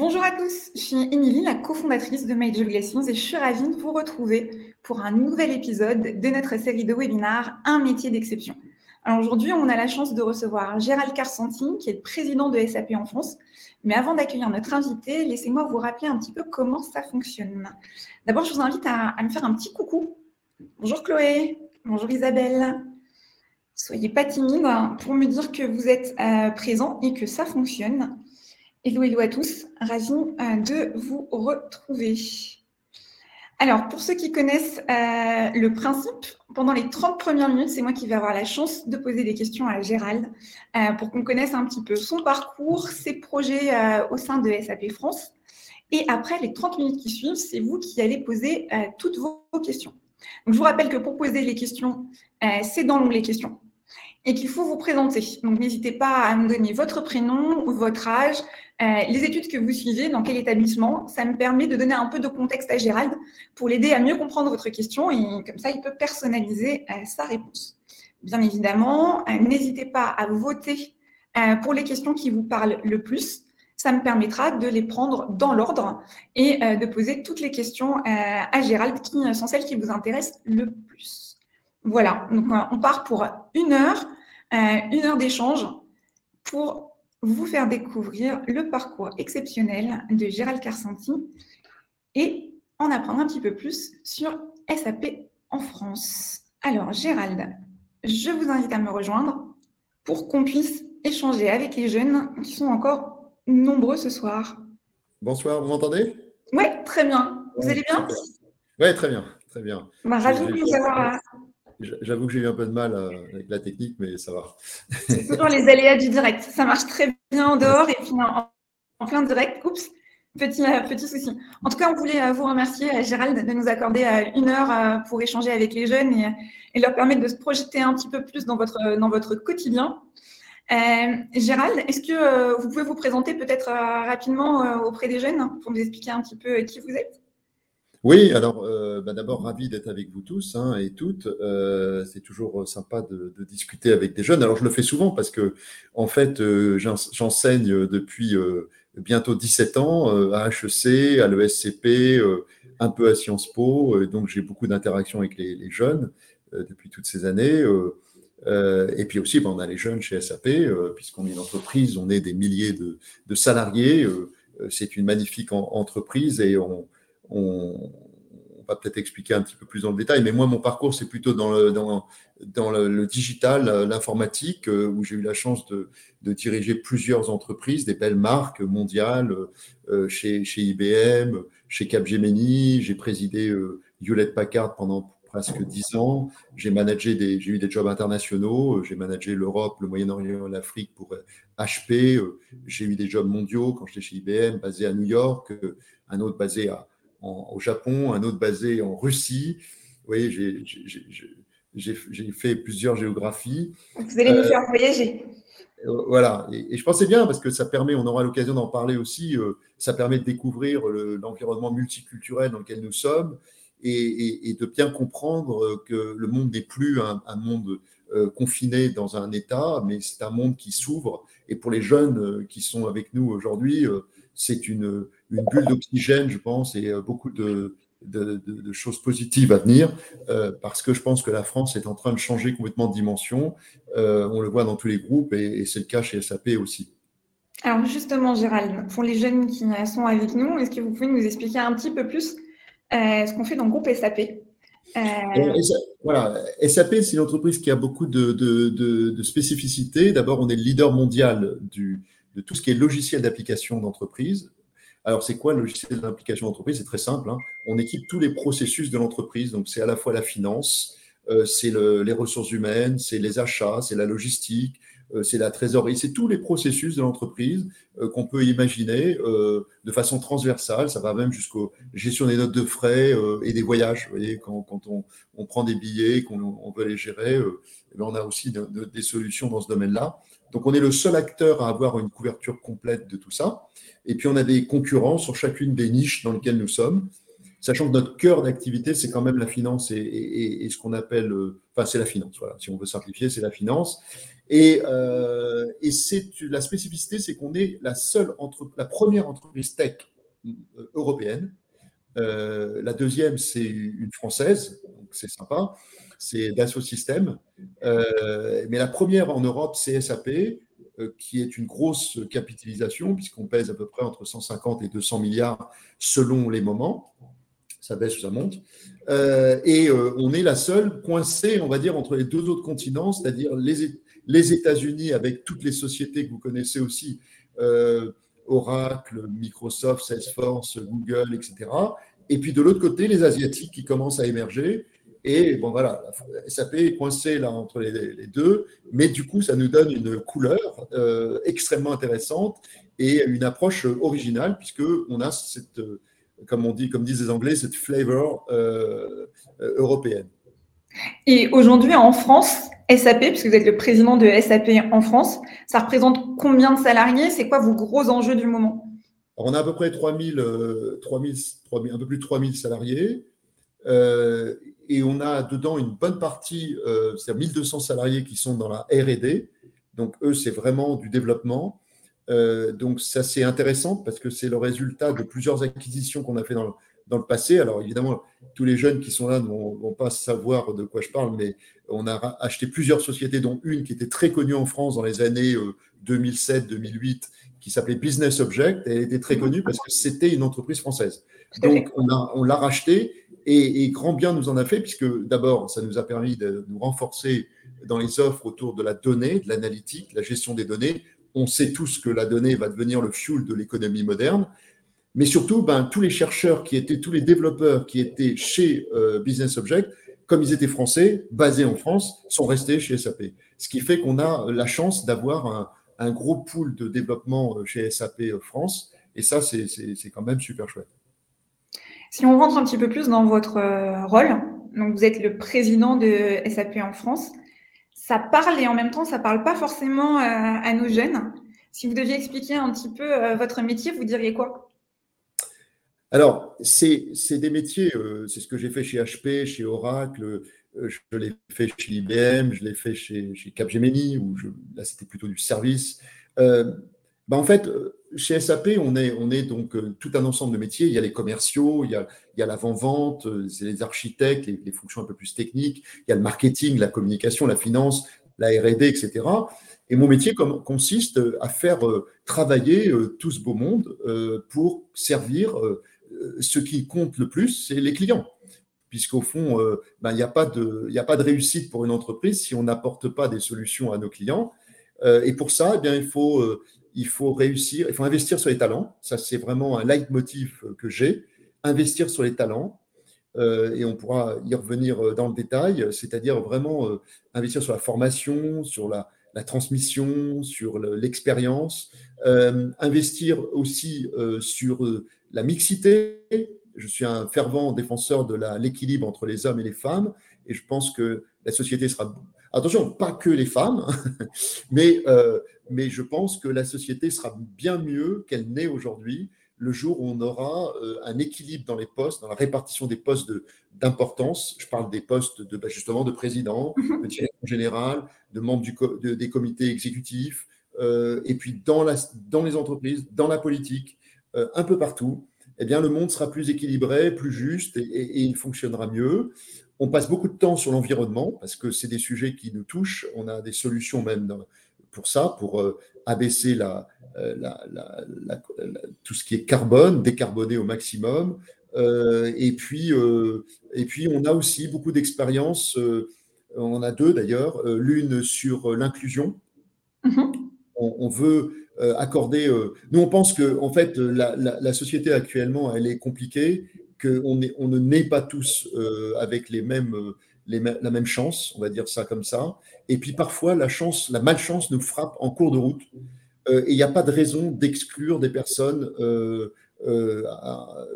Bonjour à tous, je suis Émilie, la cofondatrice de Major Glaciers et je suis ravie de vous retrouver pour un nouvel épisode de notre série de webinars Un métier d'exception. Alors aujourd'hui, on a la chance de recevoir Gérald Carsanti, qui est le président de SAP en France. Mais avant d'accueillir notre invité, laissez-moi vous rappeler un petit peu comment ça fonctionne. D'abord, je vous invite à, me faire un petit coucou. Bonjour Chloé, bonjour Isabelle. Soyez pas timide pour me dire que vous êtes euh, présent et que ça fonctionne. Hello, hello à tous, ravi euh, de vous retrouver. Alors, pour ceux qui connaissent euh, le principe, pendant les 30 premières minutes, c'est moi qui vais avoir la chance de poser des questions à Gérald euh, pour qu'on connaisse un petit peu son parcours, ses projets au sein de SAP France. Et après les 30 minutes qui suivent, c'est vous qui allez poser toutes vos questions. Donc, je vous rappelle que pour poser les questions, c'est dans l'onglet questions et qu'il faut vous présenter. Donc, n'hésitez pas à me donner votre prénom, votre âge, euh, les études que vous suivez, dans quel établissement. Ça me permet de donner un peu de contexte à Gérald pour l'aider à mieux comprendre votre question et comme ça, il peut personnaliser euh, sa réponse. Bien évidemment, euh, n'hésitez pas à voter pour les questions qui vous parlent le plus. Ça me permettra de les prendre dans l'ordre et de poser toutes les questions à Gérald qui sont celles qui vous intéressent le plus. Voilà, donc on part pour une heure, une heure d'échange pour vous faire découvrir le parcours exceptionnel de Gérald Carsanti et en apprendre un petit peu plus sur SAP en France. Alors, Gérald, je vous invite à me rejoindre pour qu'on puisse échanger avec les jeunes qui sont encore nombreux ce soir. Bonsoir, vous m'entendez? Oui, très bien. Vous allez bien? Oui, très bien, très bien. Bah, ravi de vous avoir J'avoue que j'ai eu un peu de mal euh, avec la technique, mais ça va. C'est toujours les aléas du direct. Ça marche très bien en dehors et puis en, plein direct, oups, petit, euh, petit souci. En tout cas, on voulait euh, vous remercier, Gérald, de nous accorder une heure pour échanger avec les jeunes et, leur permettre de se projeter un petit peu plus dans votre, dans votre quotidien. Gérald, est-ce que vous pouvez vous présenter peut-être rapidement auprès des jeunes pour nous expliquer un petit peu qui vous êtes? Oui, alors euh, bah, d'abord ravi d'être avec vous tous hein, et toutes. Euh, c'est toujours sympa de, discuter avec des jeunes. Alors je le fais souvent parce que en fait euh, j'enseigne depuis bientôt 17 ans à HEC, à l'ESCP, un peu à Sciences Po, donc j'ai beaucoup d'interactions avec les, jeunes depuis toutes ces années. et puis aussi, bah, on a les jeunes chez SAP, puisqu'on est une entreprise, on est des milliers de, de salariés. c'est une magnifique entreprise et on on, va peut-être expliquer un petit peu plus dans le détail, mais moi, mon parcours, c'est plutôt dans le, dans, dans le, digital, l'informatique, euh, où j'ai eu la chance de, diriger plusieurs entreprises, des belles marques mondiales, euh, chez, chez, IBM, chez Capgemini, j'ai présidé euh, Hewlett Packard pendant presque dix ans. J'ai managé des, j'ai eu des jobs internationaux. J'ai managé l'Europe, le Moyen-Orient, l'Afrique pour HP. J'ai eu des jobs mondiaux quand j'étais chez IBM, basé à New York, un autre basé à, au Japon, un autre basé en Russie. Vous voyez, j'ai fait plusieurs géographies. Vous allez nous faire voyager. Euh, voilà, et, je pensais bien parce que ça permet, on aura l'occasion d'en parler aussi, euh, ça permet de découvrir l'environnement multiculturel dans lequel nous sommes et, de bien comprendre que le monde n'est plus un, monde euh, confiné dans un État, mais c'est un monde qui s'ouvre. Et pour les jeunes qui sont avec nous aujourd'hui, c'est une, bulle d'oxygène, je pense, et euh, beaucoup de, choses positives à venir, euh, parce que je pense que la France est en train de changer complètement de dimension. Euh, on le voit dans tous les groupes, et, c'est le cas chez SAP aussi. Alors justement, Gérald, pour les jeunes qui sont avec nous, est-ce que vous pouvez nous expliquer un petit peu plus ce qu'on fait dans le groupe SAP Voilà, SAP, c'est une entreprise qui a beaucoup de, de spécificités. D'abord, on est le leader mondial du, de tout ce qui est logiciel d'application d'entreprise. Alors, c'est quoi le logiciel d'application d'entreprise? C'est très simple. Hein. On équipe tous les processus de l'entreprise. Donc, c'est à la fois la finance, euh, c'est les ressources humaines, c'est les achats, c'est la logistique, euh, c'est la trésorerie, c'est tous les processus de l'entreprise euh, qu'on peut imaginer de façon transversale. Ça va même jusqu'aux gestion des notes de frais et des voyages. Vous voyez, quand, on, prend des billets, qu'on veut les gérer, eh ben, on a aussi des solutions dans ce domaine-là. Donc, on est le seul acteur à avoir une couverture complète de tout ça. Et puis, on a des concurrents sur chacune des niches dans lesquelles nous sommes. sachant que notre cœur d'activité, c'est quand même la finance et, ce qu'on appelle, enfin, c'est la finance, voilà, si on veut simplifier, c'est la finance. Et, c'est la spécificité, c'est qu'on est la seule entre, la première entreprise tech européenne. la deuxième, c'est une française, donc c'est sympa c'est Dassault Systèmes. Euh, mais la première en Europe, c'est SAP, euh, qui est une grosse capitalisation, puisqu'on pèse à peu près entre 150 et 200 milliards selon les moments. Ça baisse ou ça monte. Euh, et on est la seule coincée, on va dire, entre les deux autres continents, c'est-à-dire les, les États-Unis avec toutes les sociétés que vous connaissez aussi, Oracle, Microsoft, Salesforce, Google, etc. Et puis de l'autre côté, les Asiatiques qui commencent à émerger et bon, voilà, SAP est coincé là entre les, deux, mais du coup, ça nous donne une couleur euh, extrêmement intéressante et une approche originale, puisqu'on a cette, comme on dit, comme disent les Anglais, cette flavor euh, euh, européenne. Et aujourd'hui, en France, SAP, puisque vous êtes le président de SAP en France, ça représente combien de salariés? C'est quoi vos gros enjeux du moment? On a à peu près 3000, 3000, 3000, un peu plus de 3000 salariés. Euh, et on a dedans une bonne partie, euh, c'est-à-dire 1200 salariés qui sont dans la RD. Donc, eux, c'est vraiment du développement. Euh, donc, ça, c'est intéressant parce que c'est le résultat de plusieurs acquisitions qu'on a fait dans le, dans le, passé. Alors, évidemment, tous les jeunes qui sont là ne vont, pas savoir de quoi je parle, mais on a acheté plusieurs sociétés, dont une qui était très connue en France dans les années 2007-2008, qui s'appelait Business Object. Elle était très connue parce que c'était une entreprise française. Donc, on l'a on racheté et, grand bien nous en a fait, puisque d'abord, ça nous a permis de nous renforcer dans les offres autour de la donnée, de l'analytique, la gestion des données. On sait tous que la donnée va devenir le fuel de l'économie moderne. Mais surtout, ben, tous les chercheurs qui étaient, tous les développeurs qui étaient chez euh, Business Object, comme ils étaient français, basés en France, sont restés chez SAP. Ce qui fait qu'on a la chance d'avoir un, un, gros pool de développement euh, chez SAP euh, France. Et ça, c'est quand même super chouette. Si on rentre un petit peu plus dans votre euh, rôle, donc vous êtes le président de SAP en France, ça parle et en même temps, ça ne parle pas forcément euh, à nos jeunes. Si vous deviez expliquer un petit peu euh, votre métier, vous diriez quoi? Alors, c'est des métiers, c'est ce que j'ai fait chez HP, chez Oracle, je l'ai fait chez IBM, je l'ai fait chez, chez Capgemini, où là c'était plutôt du service. Bah, en fait, euh, chez SAP, on est, on est donc euh, tout un ensemble de métiers. Il y a les commerciaux, il y a, l'avant-vente, euh, les architectes, les, fonctions un peu plus techniques, il y a le marketing, la communication, la finance, la RD, etc. Et mon métier consiste à faire travailler tout ce beau monde pour servir ce qui compte le plus, c'est les clients. Puisqu'au fond, ben, il n'y a, pas de, a pas de réussite pour une entreprise si on n'apporte pas des solutions à nos clients. Et pour ça, eh bien, il faut il faut réussir, il faut investir sur les talents. Ça, c'est vraiment un leitmotiv que j'ai. Investir sur les talents. Euh, et on pourra y revenir euh, dans le détail, c'est-à-dire vraiment euh, investir sur la formation, sur la, transmission, sur l'expérience, investir aussi sur la mixité. Je suis un fervent défenseur de l'équilibre entre les hommes et les femmes, et je pense que la société sera Attention, pas que les femmes, mais, euh, mais je pense que la société sera bien mieux qu'elle n'est aujourd'hui le jour où on aura euh, un équilibre dans les postes, dans la répartition des postes d'importance. Je parle des postes de, bah, justement de président, mhm. de directeur général, de membres du, des comités exécutifs, euh, et puis dans, la, dans les entreprises, dans la politique, un peu partout. Eh bien, le monde sera plus équilibré, plus juste, et, et il fonctionnera mieux. On passe beaucoup de temps sur l'environnement parce que c'est des sujets qui nous touchent. On a des solutions même pour ça, pour euh, abaisser euh, tout ce qui est carbone, décarboner au maximum. Euh, et, puis, et puis, on a aussi beaucoup d'expériences. on a deux d'ailleurs. L'une sur l'inclusion. Mm-hmm. On, veut accorder. nous, on pense que en fait, la, société actuellement, elle est compliquée qu'on on ne naît pas tous euh, avec les mêmes, la même chance, on va dire ça comme ça. Et puis parfois, la chance, la malchance nous frappe en cours de route. Euh, et il n'y a pas de raison d'exclure des personnes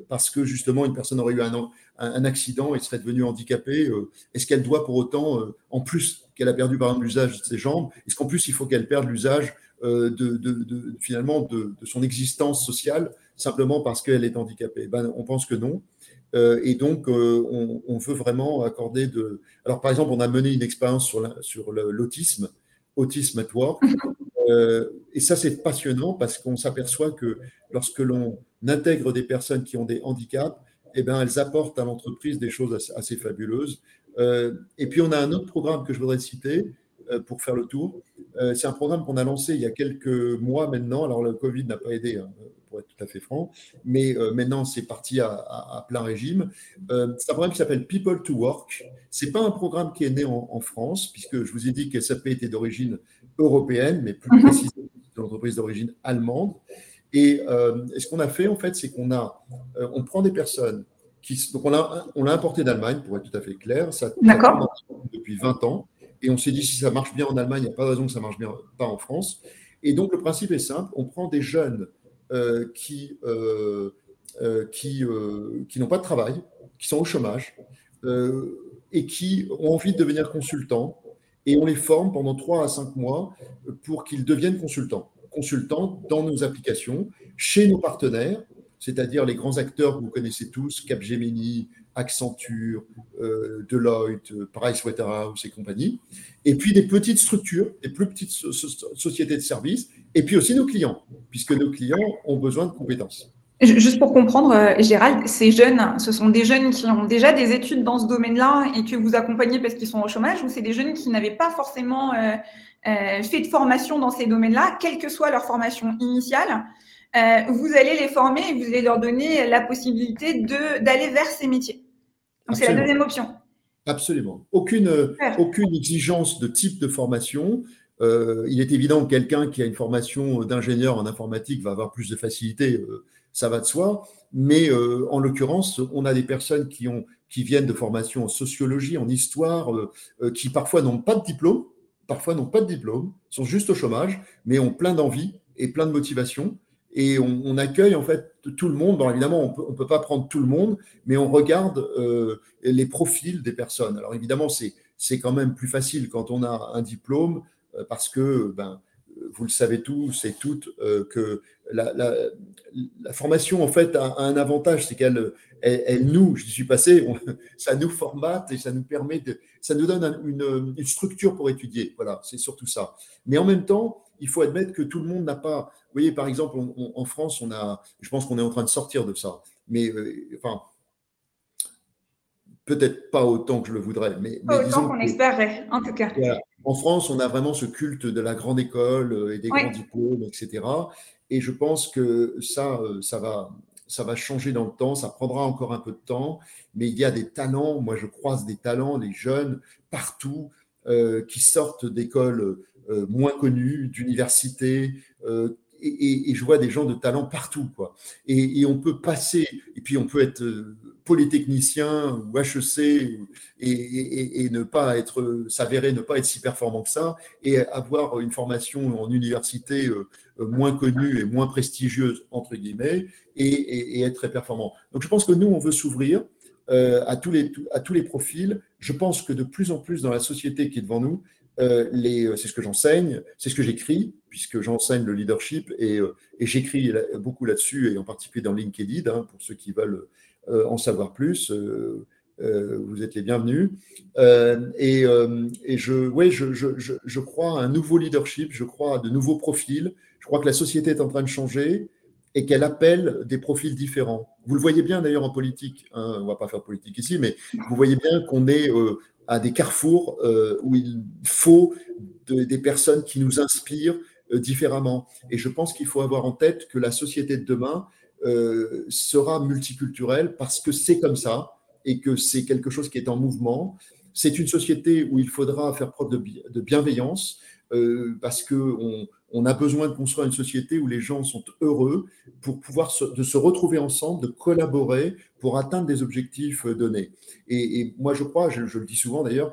parce que justement, une personne aurait eu un, un, accident et serait devenue handicapée. Est-ce qu'elle doit pour autant, en plus qu'elle a perdu par exemple l'usage de ses jambes, est-ce qu'en plus il faut qu'elle perde l'usage de, finalement de, son existence sociale simplement parce qu'elle est handicapée? Ben, on pense que non. Et donc, on, veut vraiment accorder de. Alors, par exemple, on a mené une expérience sur l'autisme, Autisme at Work. et ça, c'est passionnant parce qu'on s'aperçoit que lorsque l'on intègre des personnes qui ont des handicaps, eh bien, elles apportent à l'entreprise des choses assez, fabuleuses. Euh, et puis, on a un autre programme que je voudrais citer euh, pour faire le tour. Euh, c'est un programme qu'on a lancé il y a quelques mois maintenant. Alors, le Covid n'a pas aidé, hein, pour être tout à fait franc, mais maintenant, c'est parti à, plein régime. c'est un programme qui s'appelle People to Work. Ce n'est pas un programme qui est né en, France, puisque je vous ai dit que SAP était d'origine européenne, mais plus mhm. précisément, c'est une entreprise d'origine allemande. Euh, et, ce qu'on a fait, en fait, c'est qu'on a, euh, on prend des personnes qui, donc on l'a, on l'a importé d'Allemagne, pour être tout à fait clair. Ça, depuis 20 ans. Et on s'est dit, si ça marche bien en Allemagne, il n'y a pas de raison que ça marche bien pas en France. Et donc, le principe est simple. On prend des jeunes euh, qui, qui, qui n'ont pas de travail, qui sont au chômage, et qui ont envie de devenir consultants. Et on les forme pendant 3 à 5 mois pour qu'ils deviennent consultants consultants dans nos applications, chez nos partenaires, c'est-à-dire les grands acteurs que vous connaissez tous, Capgemini, Accenture, euh, Deloitte, Pricewaterhouse et compagnie, et puis des petites structures, des plus petites sociétés de services, et puis aussi nos clients, puisque nos clients ont besoin de compétences. Juste pour comprendre, euh, Gérald, ces jeunes, ce sont des jeunes qui ont déjà des études dans ce domaine-là et que vous accompagnez parce qu'ils sont au chômage, ou c'est des jeunes qui n'avaient pas forcément euh, euh, fait de formation dans ces domaines-là, quelle que soit leur formation initiale, euh, vous allez les former et vous allez leur donner la possibilité d'aller vers ces métiers? Donc c'est la deuxième option. Absolument. Aucune, aucune exigence de type de formation. Euh, il est évident que quelqu'un qui a une formation d'ingénieur en informatique va avoir plus de facilité, ça va de soi. Mais en l'occurrence, on a des personnes qui, ont, qui viennent de formation en sociologie, en histoire, qui parfois n'ont pas de diplôme, parfois n'ont pas de diplôme, sont juste au chômage, mais ont plein d'envie et plein de motivation. Et on, accueille en fait tout le monde. Bon, évidemment, on ne peut pas prendre tout le monde, mais on regarde euh, les profils des personnes. Alors évidemment, c'est quand même plus facile quand on a un diplôme, euh, parce que ben, vous le savez tous et toutes, euh, que la, formation, en fait, a, un avantage, c'est qu'elle elle, nous, je suis passé, ça nous formate et ça nous permet de, ça nous donne une, structure pour étudier. Voilà, c'est surtout ça. Mais en même temps, il faut admettre que tout le monde n'a pas. Vous voyez, par exemple, en France, on a, je pense qu'on est en train de sortir de ça. Mais euh, enfin, peut-être pas autant que je le voudrais, mais, pas autant qu'on espérait, en tout cas. En France, on a vraiment ce culte de la grande école euh, et des grands diplômes, etc. Et je pense que ça, euh, ça va, ça va changer dans le temps, ça prendra encore un peu de temps, mais il y a des talents, moi je croise des talents, les jeunes, partout, euh, qui sortent d'écoles moins connues, d'universités, et, je vois des gens de talent partout, quoi. Et, on peut passer, et puis on peut être euh, polytechnicien ou HEC et, ne pas être, s'avérer ne pas être si performant que ça, et avoir une formation en université euh, moins connue et moins prestigieuse, entre guillemets, et, être très performant. Donc je pense que nous, on veut s'ouvrir euh, à, tous les, à tous les profils. Je pense que de plus en plus dans la société qui est devant nous, euh, euh, c'est ce que j'enseigne, c'est ce que j'écris, puisque j'enseigne le leadership et, euh, j'écris beaucoup là-dessus, et en particulier dans LinkedIn, hein, pour ceux qui veulent en savoir plus. vous êtes les bienvenus. et, je, je, je, crois à un nouveau leadership, je crois à de nouveaux profils. Je crois que la société est en train de changer et qu'elle appelle des profils différents. Vous le voyez bien d'ailleurs en politique, hein, on ne va pas faire politique ici, mais vous voyez bien qu'on est à des carrefours euh, où il faut des personnes qui nous inspirent euh, différemment. Et je pense qu'il faut avoir en tête que la société de demain euh, sera multiculturelle parce que c'est comme ça et que c'est quelque chose qui est en mouvement. C'est une société où il faudra faire preuve de, bienveillance parce qu'on on a besoin de construire une société où les gens sont heureux pour pouvoir se, de se retrouver ensemble, de collaborer pour atteindre des objectifs euh, donnés. Et, moi, je crois, je, le dis souvent d'ailleurs,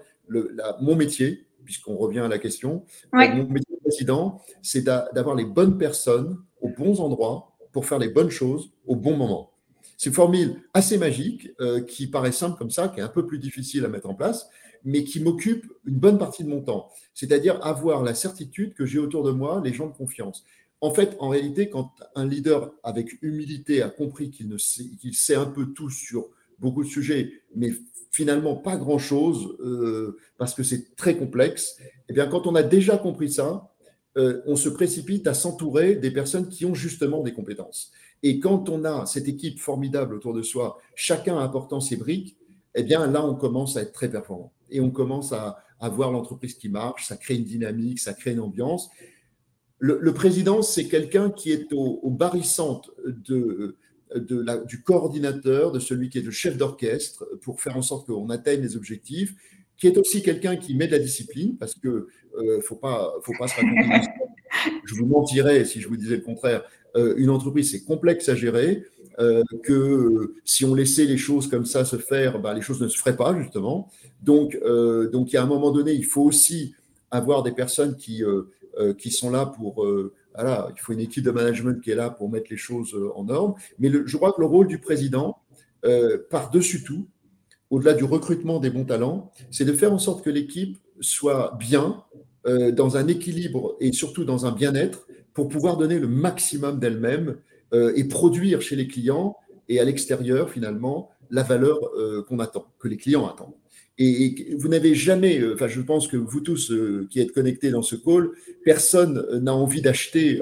mon métier, puisqu'on revient à la question, euh, mon métier de président, c'est d'avoir les bonnes personnes aux bons endroits pour faire les bonnes choses au bon moment. C'est une formule assez magique qui paraît simple comme ça, qui est un peu plus difficile à mettre en place, mais qui m'occupe une bonne partie de mon temps. C'est-à-dire avoir la certitude que j'ai autour de moi les gens de confiance. En fait, en réalité, quand un leader avec humilité a compris qu'il sait, sait un peu tout sur beaucoup de sujets, mais finalement pas grand-chose, euh, parce que c'est très complexe, eh bien, quand on a déjà compris ça, euh, on se précipite à s'entourer des personnes qui ont justement des compétences. Et quand on a cette équipe formidable autour de soi, chacun apportant ses briques, eh bien là, on commence à être très performant. Et on commence à, voir l'entreprise qui marche, ça crée une dynamique, ça crée une ambiance. Le, président, c'est quelqu'un qui est au, au de, du coordinateur, de celui qui est le chef d'orchestre, pour faire en sorte qu'on atteigne les objectifs, qui est aussi quelqu'un qui met de la discipline, parce que euh, faut pas, faut pas se raconter. je vous mentirais si je vous disais le contraire. Euh, une entreprise, c'est complexe à gérer. Euh, que si on laissait les choses comme ça se faire, bah, les choses ne se feraient pas, justement. Donc, euh, donc, il y a un moment donné, il faut aussi avoir des personnes qui, euh, qui sont là pour. voilà, il faut une équipe de management qui est là pour mettre les choses en ordre. Mais je crois que le rôle du président, par-dessus tout, au-delà du recrutement des bons talents, c'est de faire en sorte que l'équipe soit bien, dans un équilibre et surtout dans un bien-être, pour pouvoir donner le maximum d'elle-même euh, et produire chez les clients et à l'extérieur, finalement, la valeur euh, qu'on attend, que les clients attendent. Et, vous n'avez jamais, euh, enfin, je pense que vous tous qui êtes connectés dans ce call, personne n'a envie d'acheter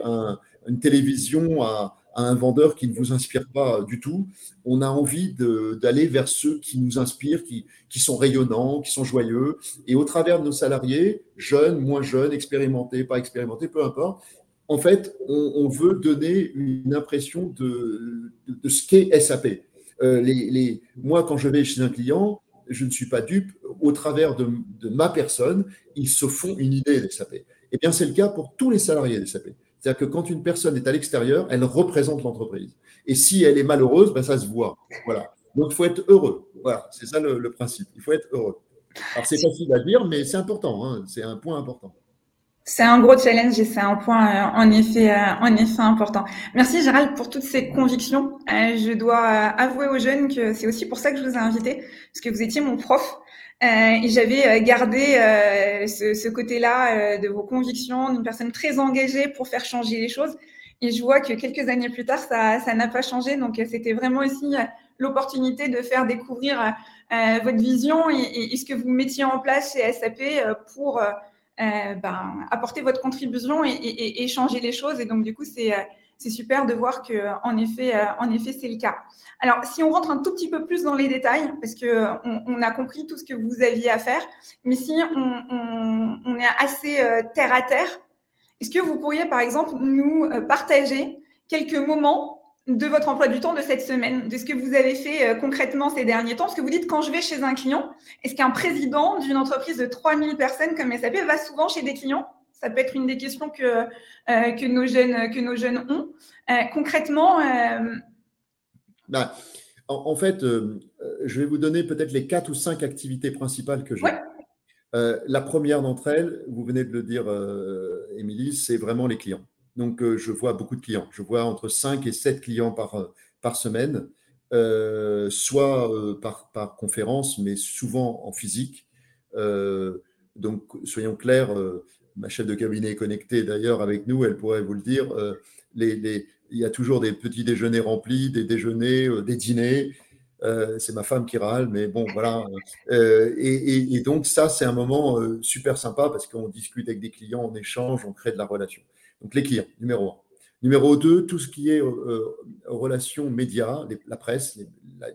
une télévision à, un vendeur qui ne vous inspire pas du tout. On a envie d'aller vers ceux qui nous inspirent, qui, qui, sont rayonnants, qui sont joyeux. Et au travers de nos salariés, jeunes, moins jeunes, expérimentés, pas expérimentés, peu importe, en fait, on, veut donner une impression de, ce qu'est SAP. Euh, moi, quand je vais chez un client, je ne suis pas dupe. Au travers de, ma personne, ils se font une idée de SAP. Eh bien, c'est le cas pour tous les salariés de SAP. C'est-à-dire que quand une personne est à l'extérieur, elle représente l'entreprise. Et si elle est malheureuse, ben, ça se voit. Voilà. Donc, il faut être heureux. Voilà, c'est ça le, principe. Il faut être heureux. Alors, c'est facile à dire, mais c'est important. Hein. C'est un point important. C'est un gros challenge et c'est un point euh, en effet, euh, en effet important. Merci Gérald pour toutes ces convictions. Euh, je dois avouer aux jeunes que c'est aussi pour ça que je vous ai invité, parce que vous étiez mon prof et j'avais gardé ce, ce côté-là de vos convictions, d'une personne très engagée pour faire changer les choses. Et je vois que quelques années plus tard, ça, ça n'a pas changé. Donc c'était vraiment aussi l'opportunité de faire découvrir votre vision et, et, ce que vous mettiez en place chez SAP pour euh, ben, apporter votre contribution et, changer les choses. Et donc, du coup, c'est euh, c'est super de voir que en effet, euh, en effet, c'est le cas. Alors, si on rentre un tout petit peu plus dans les détails, parce que on, a compris tout ce que vous aviez à faire, mais si on, on est assez terre à terre, est-ce que vous pourriez, par exemple, nous partager quelques moments de votre emploi du temps de cette semaine, de ce que vous avez fait euh, concrètement ces derniers temps. Parce que vous dites, quand je vais chez un client, est-ce qu'un président d'une entreprise de 3000 personnes comme SAP va souvent chez des clients? Ça peut être une des questions que, euh, que, nos, jeunes, que nos jeunes ont. Euh, concrètement. Bah, en, fait, je vais vous donner peut-être les quatre ou cinq activités principales que j'ai. la première d'entre elles, vous venez de le dire, Émilie, c'est vraiment les clients. Donc, euh, je vois beaucoup de clients. Je vois entre 5 et 7 clients par, euh, semaine, euh, soit par, conférence, mais souvent en physique. donc, soyons clairs, ma chef de cabinet est connectée d'ailleurs avec nous, elle pourrait vous le dire. Il y a toujours des petits déjeuners remplis, des déjeuners, des dîners. c'est ma femme qui râle, mais bon, voilà. et, et, donc, ça, c'est un moment super sympa parce qu'on discute avec des clients, on échange, on crée de la relation. Donc les clients, numéro un. Numéro deux, tout ce qui est euh, relations médias, la presse,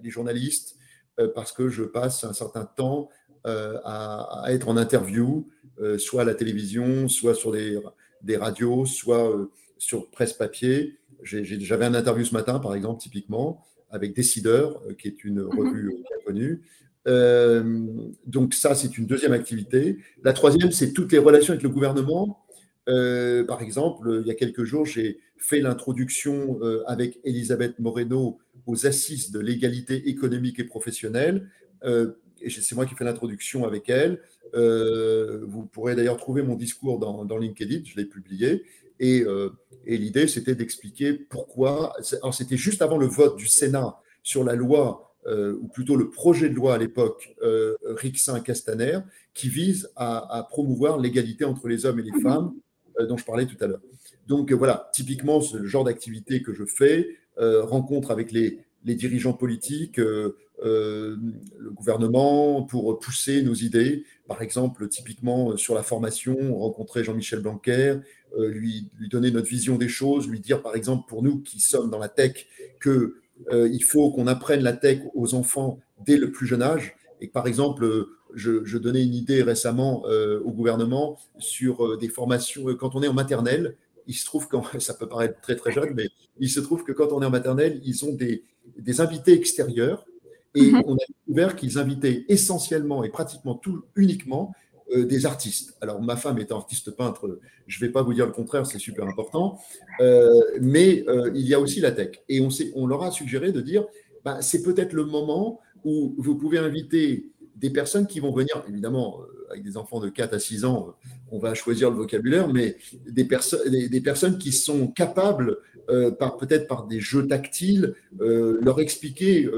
les, journalistes, euh, parce que je passe un certain temps euh, à, être en interview, soit à la télévision, soit sur des, des radios, soit sur presse papier. J'avais un interview ce matin, par exemple, typiquement, avec Décideur, qui est une mhm. revue bien connue. donc ça, c'est une deuxième activité. La troisième, c'est toutes les relations avec le gouvernement euh, par exemple, il y a quelques jours, j'ai fait l'introduction euh, avec Elisabeth Moreno aux assises de l'égalité économique et professionnelle. Euh, et c'est moi qui fais l'introduction avec elle. vous pourrez d'ailleurs trouver mon discours dans, LinkedIn, je l'ai publié. Et, et l'idée, c'était d'expliquer pourquoi. Alors, c'était juste avant le vote du Sénat sur la loi, ou plutôt le projet de loi à l'époque, Rixin-Castaner, qui vise à, promouvoir l'égalité entre les hommes et les mhm. femmes, dont je parlais tout à l'heure. Donc voilà, typiquement, c'est le genre d'activité que je fais, rencontre avec les, les dirigeants politiques, euh, le gouvernement pour pousser nos idées. Par exemple, typiquement euh, sur la formation, rencontrer Jean-Michel Blanquer, euh, lui, lui donner notre vision des choses, lui dire par exemple pour nous qui sommes dans la tech que il faut qu'on apprenne la tech aux enfants dès le plus jeune âge. Et par exemple, je, je donnais une idée récemment au gouvernement sur des formations quand on est en maternelle. Il se trouve que ça peut paraître très très jeune, mais il se trouve que quand on est en maternelle, ils ont des, des invités extérieurs et mhm. on a découvert qu'ils invitaient essentiellement et pratiquement tout uniquement euh, des artistes. Alors, ma femme est artiste peintre, je ne vais pas vous dire le contraire, c'est super important, euh, mais euh, il y a aussi la tech. Et on, on leur a suggéré de dire, bah, c'est peut-être le moment où vous pouvez inviter des personnes qui vont venir, évidemment, avec des enfants de 4 à 6 ans, on va choisir le vocabulaire, mais des, des, des personnes qui sont capables, par, peut-être par des jeux tactiles, leur expliquer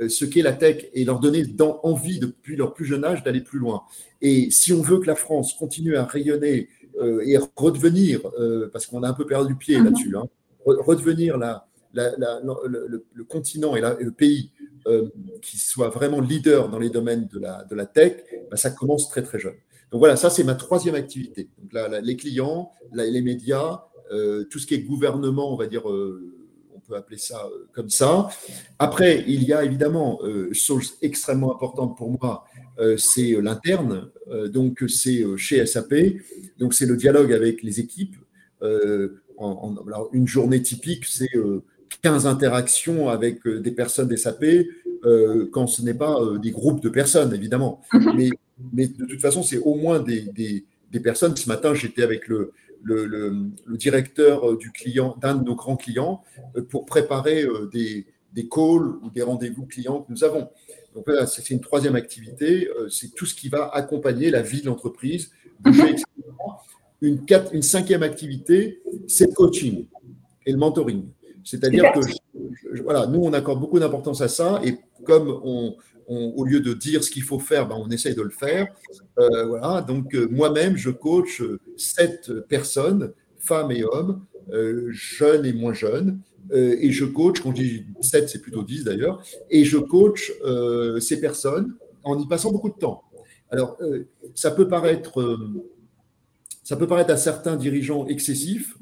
euh, ce qu'est la tech et leur donner envie depuis leur plus jeune âge d'aller plus loin. Et si on veut que la France continue à rayonner euh, et redevenir, euh, parce qu'on a un peu perdu pied mhm. là-dessus, hein, redevenir la, le, continent et, le pays qui soit vraiment leader dans les domaines de la, de la tech, bah, ça commence très très jeune. Donc voilà, ça c'est ma troisième activité. Donc là, les clients, les médias, tout ce qui est gouvernement, on va dire peut appeler ça euh, comme ça. Après, il y a évidemment, euh, chose extrêmement importante pour moi, euh, c'est l'interne. donc, c'est chez SAP. Donc, c'est le dialogue avec les équipes. une journée typique, c'est 15 interactions avec des personnes SAP, quand ce n'est pas des groupes de personnes, évidemment. Mhm. Mais, mais de toute façon, c'est au moins des, des, des personnes. Ce matin, j'étais avec le, le, directeur euh, du client, d'un de nos grands clients, euh, pour préparer euh, des, des calls ou des rendez-vous clients que nous avons. Donc voilà, c'est une troisième activité, c'est tout ce qui va accompagner la vie de l'entreprise, Une, une cinquième activité, c'est le coaching et le mentoring. C'est-à-dire que voilà, nous, on accorde beaucoup d'importance à ça et comme on, au lieu de dire ce qu'il faut faire, ben, on essaye de le faire. Euh, voilà, donc euh, moi-même, je coach euh, sept personnes, femmes et hommes, jeunes et moins jeunes, et je coach, quand je dis sept, c'est plutôt dix d'ailleurs, et je coach ces personnes en y passant beaucoup de temps. Alors, ça peut paraître, ça peut paraître à certains dirigeants excessif,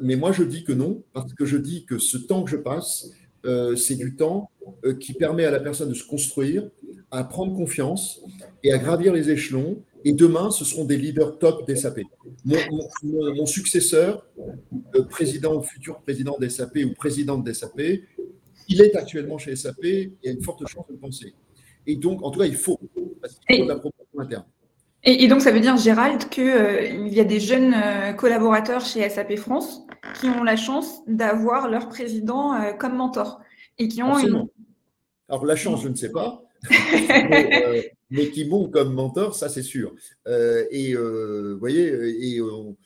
mais moi je dis que non, parce que je dis que ce temps que je passe, euh, c'est du temps euh, qui permet à la personne de se construire, à prendre confiance et à gravir les échelons. Et demain, ce seront des leaders top d'SAP. Mon, mon, successeur, président ou futur président d'SAP ou présidente d'SAP, il est actuellement chez SAP et a une forte chance de le penser. Et donc, en tout cas, il faut, parce qu'il faut de la promotion interne. Et, donc, ça veut dire, Gérald, qu'il euh, y a des jeunes collaborateurs chez SAP France qui ont la chance d'avoir leur président euh, comme mentor et qui ont une... Alors la chance, je ne sais pas, euh, mais, qui m'ont comme mentor, ça c'est sûr. Euh, et vous voyez, et on,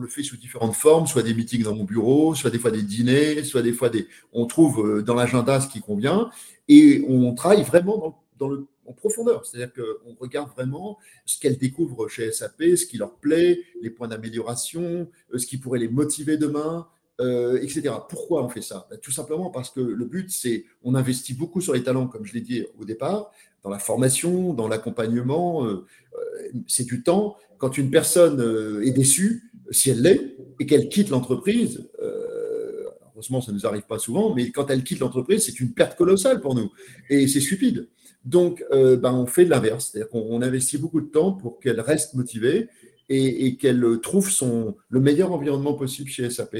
le fait sous différentes formes, soit des meetings dans mon bureau, soit des fois des dîners, soit des fois des. On trouve dans l'agenda ce qui convient et on travaille vraiment dans, dans le en profondeur. C'est-à-dire qu'on regarde vraiment ce qu'elles découvrent chez SAP, ce qui leur plaît, les points d'amélioration, euh, ce qui pourrait les motiver demain, euh, etc. Pourquoi on fait ça? Ben, Tout simplement parce que le but, c'est on investit beaucoup sur les talents, comme je l'ai dit au départ, dans la formation, dans l'accompagnement. Euh, c'est du temps. Quand une personne est déçue, si elle l'est, et qu'elle quitte l'entreprise, heureusement, ça ne nous arrive pas souvent, mais quand elle quitte l'entreprise, c'est une perte colossale pour nous. Et c'est stupide. Donc, euh, ben, on fait de l'inverse, c'est-à-dire qu'on investit beaucoup de temps pour qu'elle reste motivée et, qu'elle trouve son, le meilleur environnement possible chez SAP.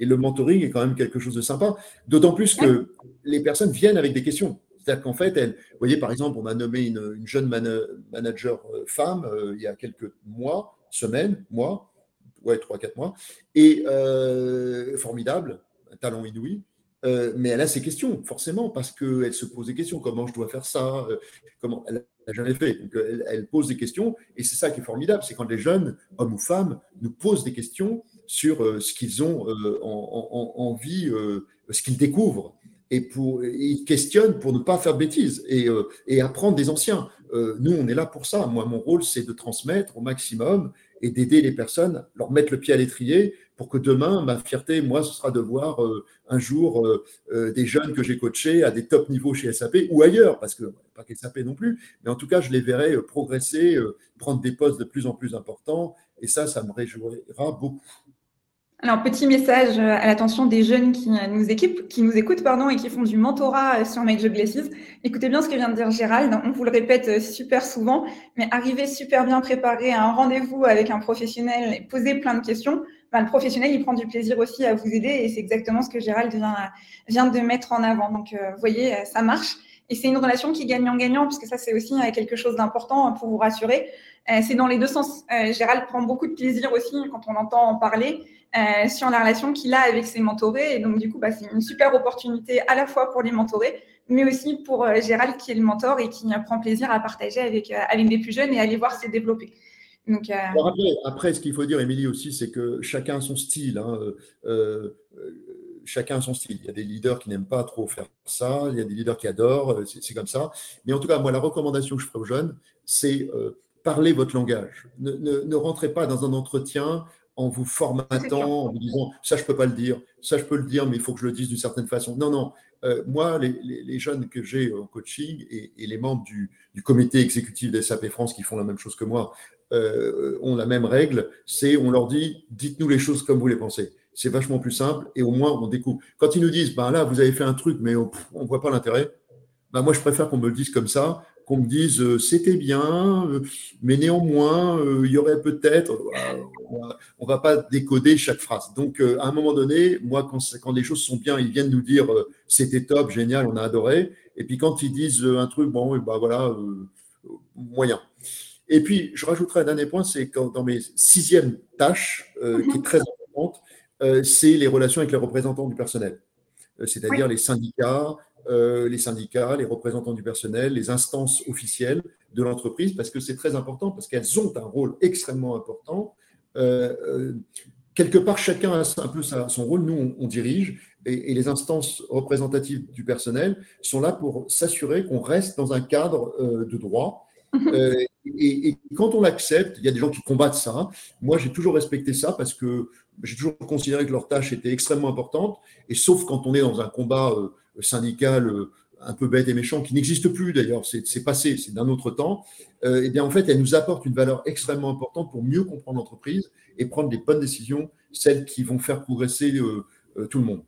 Et le mentoring est quand même quelque chose de sympa, d'autant plus que les personnes viennent avec des questions. C'est-à-dire qu'en fait, elle, vous voyez, par exemple, on a nommé une, jeune manager euh, femme euh, il y a quelques mois, semaines, mois, ouais, trois, quatre mois, et formidable, un talent inouï. Euh, mais elle a ses questions, forcément, parce qu'elle se pose des questions. Comment je dois faire ça euh, Comment Elle n'a jamais fait. Donc, elle, pose des questions. Et c'est ça qui est formidable c'est quand les jeunes, hommes ou femmes, nous posent des questions sur euh, ce qu'ils ont en, envie, ce qu'ils découvrent. et, ils questionnent pour ne pas faire bêtises et, et apprendre des anciens. nous, on est là pour ça. Moi, mon rôle, c'est de transmettre au maximum et d'aider les personnes, leur mettre le pied à l'étrier pour que demain, ma fierté, moi, ce sera de voir euh, un jour euh, euh, des jeunes que j'ai coachés à des top niveaux chez SAP ou ailleurs, parce que pas qu'SAP non plus, mais en tout cas, je les verrai progresser, prendre des postes de plus en plus importants, et ça, ça me réjouira beaucoup. Alors, petit message à l'attention des jeunes qui nous, qui nous écoutent pardon, et qui font du mentorat sur Major Glasses. Écoutez bien ce que vient de dire Gérald. On vous le répète super souvent, mais arriver super bien préparé à un rendez-vous avec un professionnel et poser plein de questions, ben, le professionnel, il prend du plaisir aussi à vous aider et c'est exactement ce que Gérald vient, vient de mettre en avant. Donc, euh, vous voyez, ça marche. Et c'est une relation qui est gagnant-gagnant, puisque ça, c'est aussi euh, quelque chose d'important pour vous rassurer. Euh, c'est dans les deux sens. Gérald prend beaucoup de plaisir aussi quand on entend en parler sur la relation qu'il a avec ses mentorés. Et donc, du coup, bah, c'est une super opportunité à la fois pour les mentorés, mais aussi pour Gérald qui est le mentor et qui prend plaisir à partager avec, avec des plus jeunes et à les voir se développer. Euh, après, ce qu'il faut dire, Émilie, aussi, c'est que chacun a son style. Hein, euh, euh, chacun a son style. Il y a des leaders qui n'aiment pas trop faire ça, il y a des leaders qui adorent, c'est comme ça. Mais en tout cas, moi, la recommandation que je ferai aux jeunes, c'est parler votre langage. Ne, ne, rentrez pas dans un entretien en vous formatant, en vous disant ça je peux pas le dire, ça je peux le dire, mais il faut que je le dise d'une certaine façon. Non, non. moi, les, jeunes que j'ai en coaching et, les membres du, du comité exécutif des SAP France qui font la même chose que moi, euh, ont la même règle, c'est on leur dit dites-nous les choses comme vous les pensez. C'est vachement plus simple et au moins on découvre. Quand ils nous disent ben là vous avez fait un truc mais on ne voit pas l'intérêt, ben moi je préfère qu'on me le dise comme ça, qu'on me dise euh, c'était bien, euh, mais néanmoins il y aurait peut-être. on va pas décoder chaque phrase. Donc à un moment donné, moi quand, quand les choses sont bien, ils viennent nous dire c'était top, génial, on a adoré. Et puis quand ils disent un truc bon, ben voilà moyen. Et puis, je rajouterai un dernier point, c'est que dans mes sixièmes tâches, euh, qui est très importante, euh, c'est les relations avec les représentants du personnel, euh, c'est-à-dire les syndicats, les syndicats, les représentants du personnel, les instances officielles de l'entreprise, parce que c'est très important, parce qu'elles ont un rôle extrêmement important. quelque part, chacun a un peu son rôle. Nous, on, dirige, et, les instances représentatives du personnel sont là pour s'assurer qu'on reste dans un cadre de droit euh, et, quand on l'accepte, il y a des gens qui combattent ça. Moi, j'ai toujours respecté ça parce que j'ai toujours considéré que leur tâche était extrêmement importante. Et sauf quand on est dans un combat euh, syndical euh, un peu bête et méchant, qui n'existe plus d'ailleurs, c'est passé, c'est d'un autre temps, eh bien en fait, elle nous apporte une valeur extrêmement importante pour mieux comprendre l'entreprise et prendre les bonnes décisions, celles qui vont faire progresser tout le monde.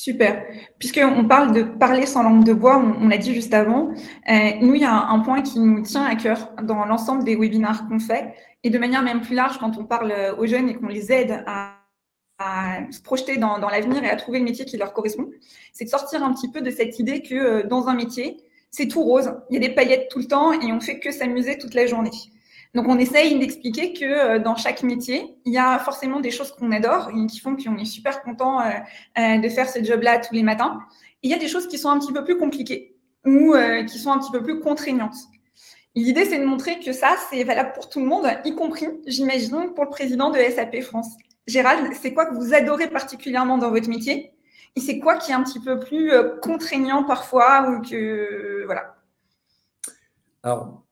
Super. Puisqu'on parle de parler sans langue de bois, on, l'a dit juste avant, euh, nous, il y a un, point qui nous tient à cœur dans l'ensemble des webinars qu'on fait, et de manière même plus large quand on parle aux jeunes et qu'on les aide à, se projeter dans, l'avenir et à trouver le métier qui leur correspond, c'est de sortir un petit peu de cette idée que euh, dans un métier, c'est tout rose, il y a des paillettes tout le temps et on fait que s'amuser toute la journée. Donc, on essaye d'expliquer que euh, dans chaque métier, il y a forcément des choses qu'on adore et qui font qu'on est super content euh, euh, de faire ce job-là tous les matins. Il y a des choses qui sont un petit peu plus compliquées ou qui sont un petit peu plus contraignantes. L'idée, c'est de montrer que ça, c'est valable pour tout le monde, y compris, j'imagine, pour le président de SAP France. Gérald, c'est quoi que vous adorez particulièrement dans votre métier? Et c'est quoi qui est un petit peu plus contraignant parfois ou que voilà Alors,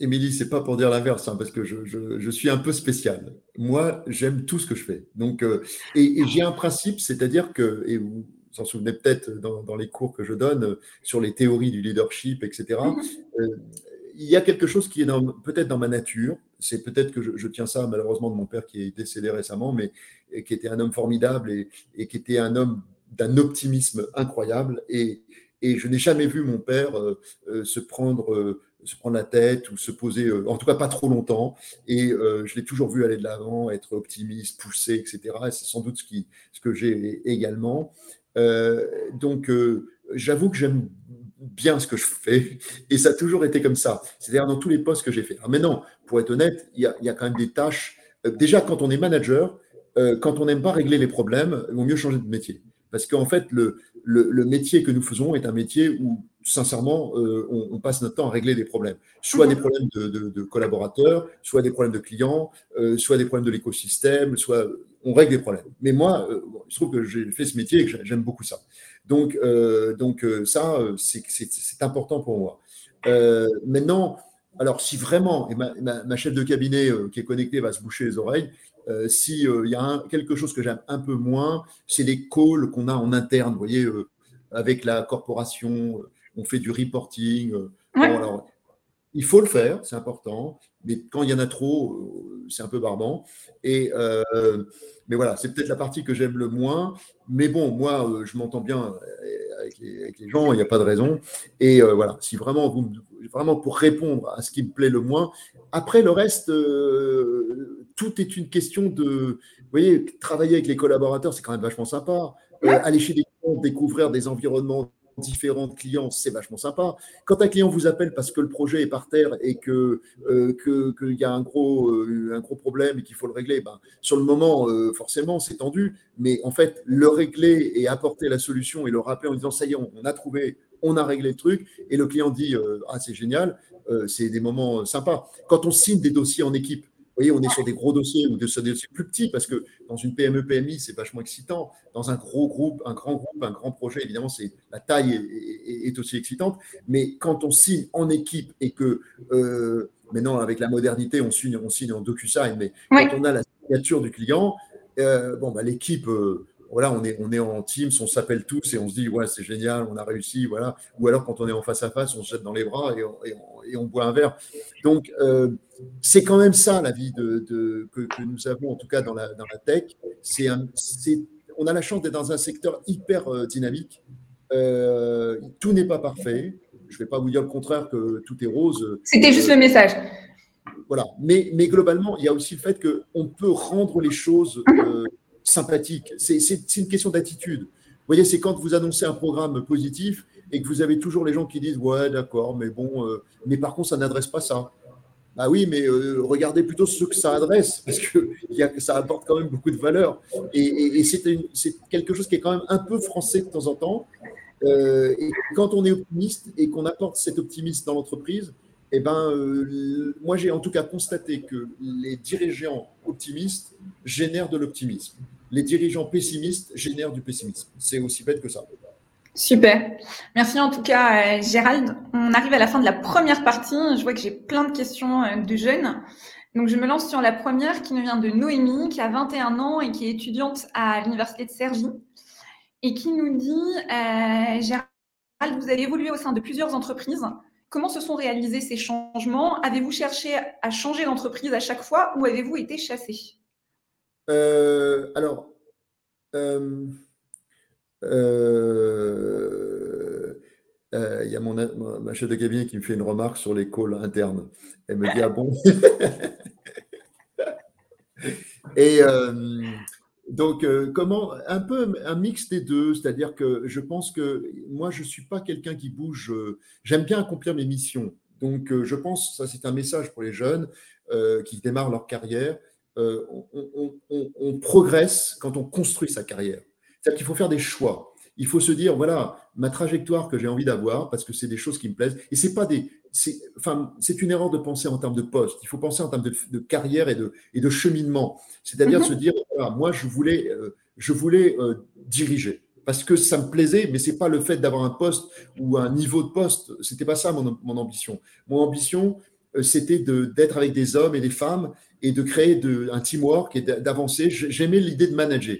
Émilie, c'est pas pour dire l'inverse, hein, parce que je, suis un peu spécial. Moi, j'aime tout ce que je fais. Donc, euh, et, j'ai un principe, c'est-à-dire que, et vous vous en souvenez peut-être dans, les cours que je donne euh, sur les théories du leadership, etc. Mm-hmm. Euh, il y a quelque chose qui est peut-être dans ma nature. C'est peut-être que je, tiens ça malheureusement de mon père qui est décédé récemment, mais qui était un homme formidable et, qui était un homme d'un optimisme incroyable. Et, je n'ai jamais vu mon père se prendre se prendre la tête ou se poser, euh, en tout cas pas trop longtemps. Et euh, je l'ai toujours vu aller de l'avant, être optimiste, pousser, etc. Et c'est sans doute ce, qui, ce que j'ai également. Euh, donc, j'avoue que j'aime bien ce que je fais et ça a toujours été comme ça. C'est-à-dire dans tous les postes que j'ai fait. Alors maintenant, pour être honnête, il y a, y a quand même des tâches. déjà, quand on est manager, quand on n'aime pas régler les problèmes, il vaut mieux changer de métier. Parce qu'en fait, le, le, le, métier que nous faisons est un métier où sincèrement, euh, on, passe notre temps à régler des problèmes. Soit des problèmes de, collaborateurs, soit des problèmes de clients, euh, soit des problèmes de l'écosystème, soit on règle des problèmes. Mais moi, euh, je trouve que j'ai fait ce métier et que j'aime beaucoup ça. Donc, donc ça, c'est important pour moi. maintenant, alors si vraiment, et ma, chef de cabinet qui est connectée va se boucher les oreilles, s'il y a quelque chose que j'aime un peu moins, c'est les calls qu'on a en interne, vous voyez, avec la corporation, on fait du reporting. alors, il faut le faire, c'est important, mais quand il y en a trop, euh, c'est un peu barbant. Et, euh, mais voilà, c'est peut-être la partie que j'aime le moins. Mais bon, moi, euh, je m'entends bien avec les, gens, il n'y a pas de raison. Et voilà, si vraiment, vous, vraiment pour répondre à ce qui me plaît le moins, après le reste, tout est une question de. Vous voyez, travailler avec les collaborateurs, c'est quand même vachement sympa. aller chez des gens, découvrir des environnements différents clients, c'est vachement sympa. Quand un client vous appelle parce que le projet est par terre et que euh, qu'il y a un gros, euh, un gros problème et qu'il faut le régler, ben, sur le moment, euh, forcément, c'est tendu. Mais en fait, le régler et apporter la solution et le rappeler en disant ça y est, on, a trouvé, on a réglé le truc, et le client dit ah c'est génial, c'est des moments sympas. Quand on signe des dossiers en équipe, voyez, on est sur des gros dossiers ou des dossiers plus petits parce que dans une PME, PMI, c'est vachement excitant. Dans un gros groupe, un grand groupe, un grand projet, évidemment, c'est la taille est, aussi excitante. Mais quand on signe en équipe et que euh, maintenant, avec la modernité, on signe, on signe en DocuSign, mais quand on a la signature du client, euh, bon, bah, l'équipe. Euh, voilà, on est, on est en Teams, on s'appelle tous et on se dit, ouais, c'est génial, on a réussi, voilà. Ou alors, quand on est en face à face, on se jette dans les bras et on, boit un verre. Donc, euh, c'est quand même ça, la vie de, que, nous avons, en tout cas dans la, dans la tech. C'est on a la chance d'être dans un secteur hyper euh, dynamique. Euh, tout n'est pas parfait. Je ne vais pas vous dire le contraire que tout est rose. C'était juste le message. Voilà. Mais, mais globalement, il y a aussi le fait qu'on peut rendre les choses sympathique. C'est une question d'attitude. Vous voyez, c'est quand vous annoncez un programme positif et que vous avez toujours les gens qui disent Ouais, d'accord, mais bon, euh, mais par contre, ça n'adresse pas ça. Bah oui, mais euh, regardez plutôt ce que ça adresse, parce que y a, ça apporte quand même beaucoup de valeur. Et, c'est quelque chose qui est quand même un peu français de temps en temps. Euh, et quand on est optimiste et qu'on apporte cet optimisme dans l'entreprise, eh ben, moi j'ai en tout cas constaté que les dirigeants optimistes génèrent de l'optimisme les dirigeants pessimistes génèrent du pessimisme. C'est aussi bête que ça. Super. Merci en tout cas, euh, Gérald. On arrive à la fin de la première partie. Je vois que j'ai plein de questions euh, de jeunes. Donc, je me lance sur la première qui nous vient de Noémie, qui a 21 ans et qui est étudiante à l'Université de Cergy et qui nous dit euh, Gérald, vous avez évolué au sein de plusieurs entreprises. Comment se sont réalisés ces changements? Avez-vous cherché à changer d'entreprise à chaque fois ou avez-vous été chassé? Euh, alors, euh, euh, il y a mon, ma chef de cabinet qui me fait une remarque sur les calls internes. Elle me dit Ah bon? Et donc, comment Un peu un mix des deux, c'est-à-dire que je pense que moi, je ne suis pas quelqu'un qui bouge. J'aime bien accomplir mes missions. Donc, je pense, ça c'est un message pour les jeunes qui démarrent leur carrière euh, on, progresse quand on construit sa carrière. C'est-à-dire qu'il faut faire des choix. Il faut se dire, voilà, ma trajectoire que j'ai envie d'avoir, parce que c'est des choses qui me plaisent. Et c'est pas des, c'est, enfin, c'est une erreur de penser en termes de poste. Il faut penser en termes de, carrière et de, et de cheminement. C'est-à-dire mhm. se dire, voilà, moi, je voulais, euh, je voulais euh, diriger parce que ça me plaisait, mais c'est pas le fait d'avoir un poste ou un niveau de poste. C'était pas ça mon, mon ambition. Mon ambition, c'était d'être avec des hommes et des femmes et de créer de, un teamwork et d'avancer. J'aimais l'idée de manager.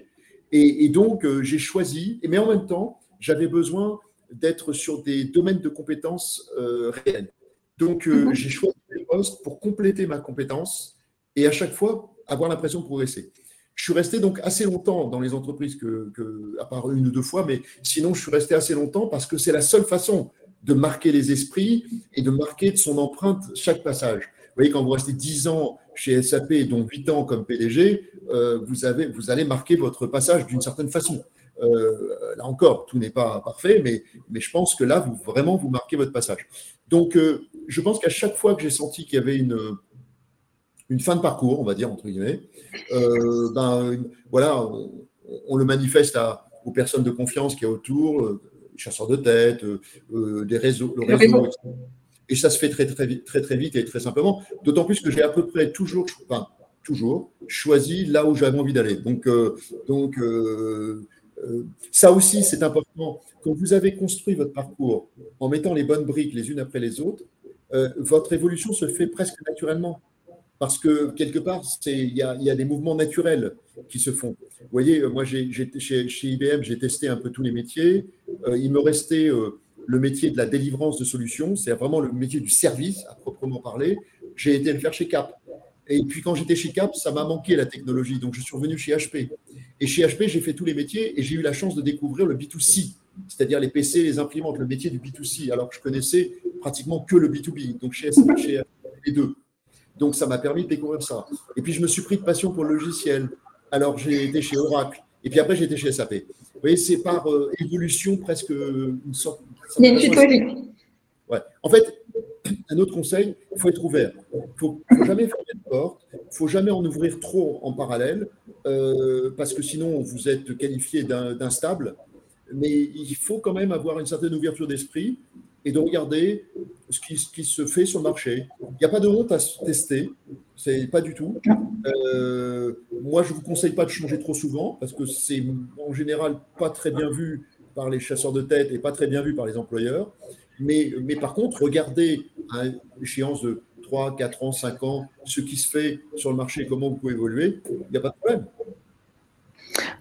Et, donc, euh, j'ai choisi, mais en même temps, j'avais besoin d'être sur des domaines de compétences euh, réels. Donc, euh, mhm. j'ai choisi des postes pour compléter ma compétence et à chaque fois avoir l'impression de progresser. Je suis resté donc assez longtemps dans les entreprises, que, que, à part une ou deux fois, mais sinon, je suis resté assez longtemps parce que c'est la seule façon de marquer les esprits et de marquer de son empreinte chaque passage. Vous voyez, quand vous restez 10 ans chez SAP, dont 8 ans comme PDG, euh, vous, avez, vous allez marquer votre passage d'une certaine façon. Euh, là encore, tout n'est pas parfait, mais, mais je pense que là, vous vraiment, vous marquez votre passage. Donc, euh, je pense qu'à chaque fois que j'ai senti qu'il y avait une, une fin de parcours, on va dire, entre guillemets, ben, voilà, on, le manifeste à, aux personnes de confiance qui y a autour, chasseurs de tête, des réseaux, le réseau, et ça se fait très, très, vite, très, très vite et très simplement. D'autant plus que j'ai à peu près toujours, enfin, toujours choisi là où j'avais envie d'aller. Donc, euh, donc euh, ça aussi, c'est important. Quand vous avez construit votre parcours en mettant les bonnes briques les unes après les autres, votre évolution se fait presque naturellement parce que quelque part, il y, a, des mouvements naturels qui se font. Vous voyez, moi, chez, IBM, j'ai testé un peu tous les métiers. Euh, il me restait euh, le métier de la délivrance de solutions, c'est vraiment le métier du service, à proprement parler. J'ai été le faire chez Cap. Et puis, quand j'étais chez Cap, ça m'a manqué la technologie, donc je suis revenu chez HP. Et chez HP, j'ai fait tous les métiers et j'ai eu la chance de découvrir le B2C, c'est-à-dire les PC, les imprimantes, le métier du B2C, alors que je connaissais pratiquement que le B2B, donc chez, chez les deux. Donc, ça m'a permis de découvrir ça. Et puis, je me suis pris de passion pour le logiciel. Alors, j'ai été chez Oracle. Et puis après, j'ai été chez SAP. Vous voyez, c'est par euh, évolution presque une sorte. Il y a une suite Ouais. En fait, un autre conseil, il faut être ouvert. Il ne faut, jamais fermer de porte. Il ne faut jamais en ouvrir trop en parallèle, euh, parce que sinon, vous êtes qualifié d'instable. Mais il faut quand même avoir une certaine ouverture d'esprit et de regarder ce qui, qui, se fait sur le marché. Il n'y a pas de honte à se tester, c'est pas du tout. Euh, moi, je ne vous conseille pas de changer trop souvent parce que c'est en général pas très bien vu par les chasseurs de tête et pas très bien vu par les employeurs. Mais, mais par contre, regardez à échéance de 3, 4 ans, 5 ans, ce qui se fait sur le marché comment vous pouvez évoluer, il n'y a pas de problème.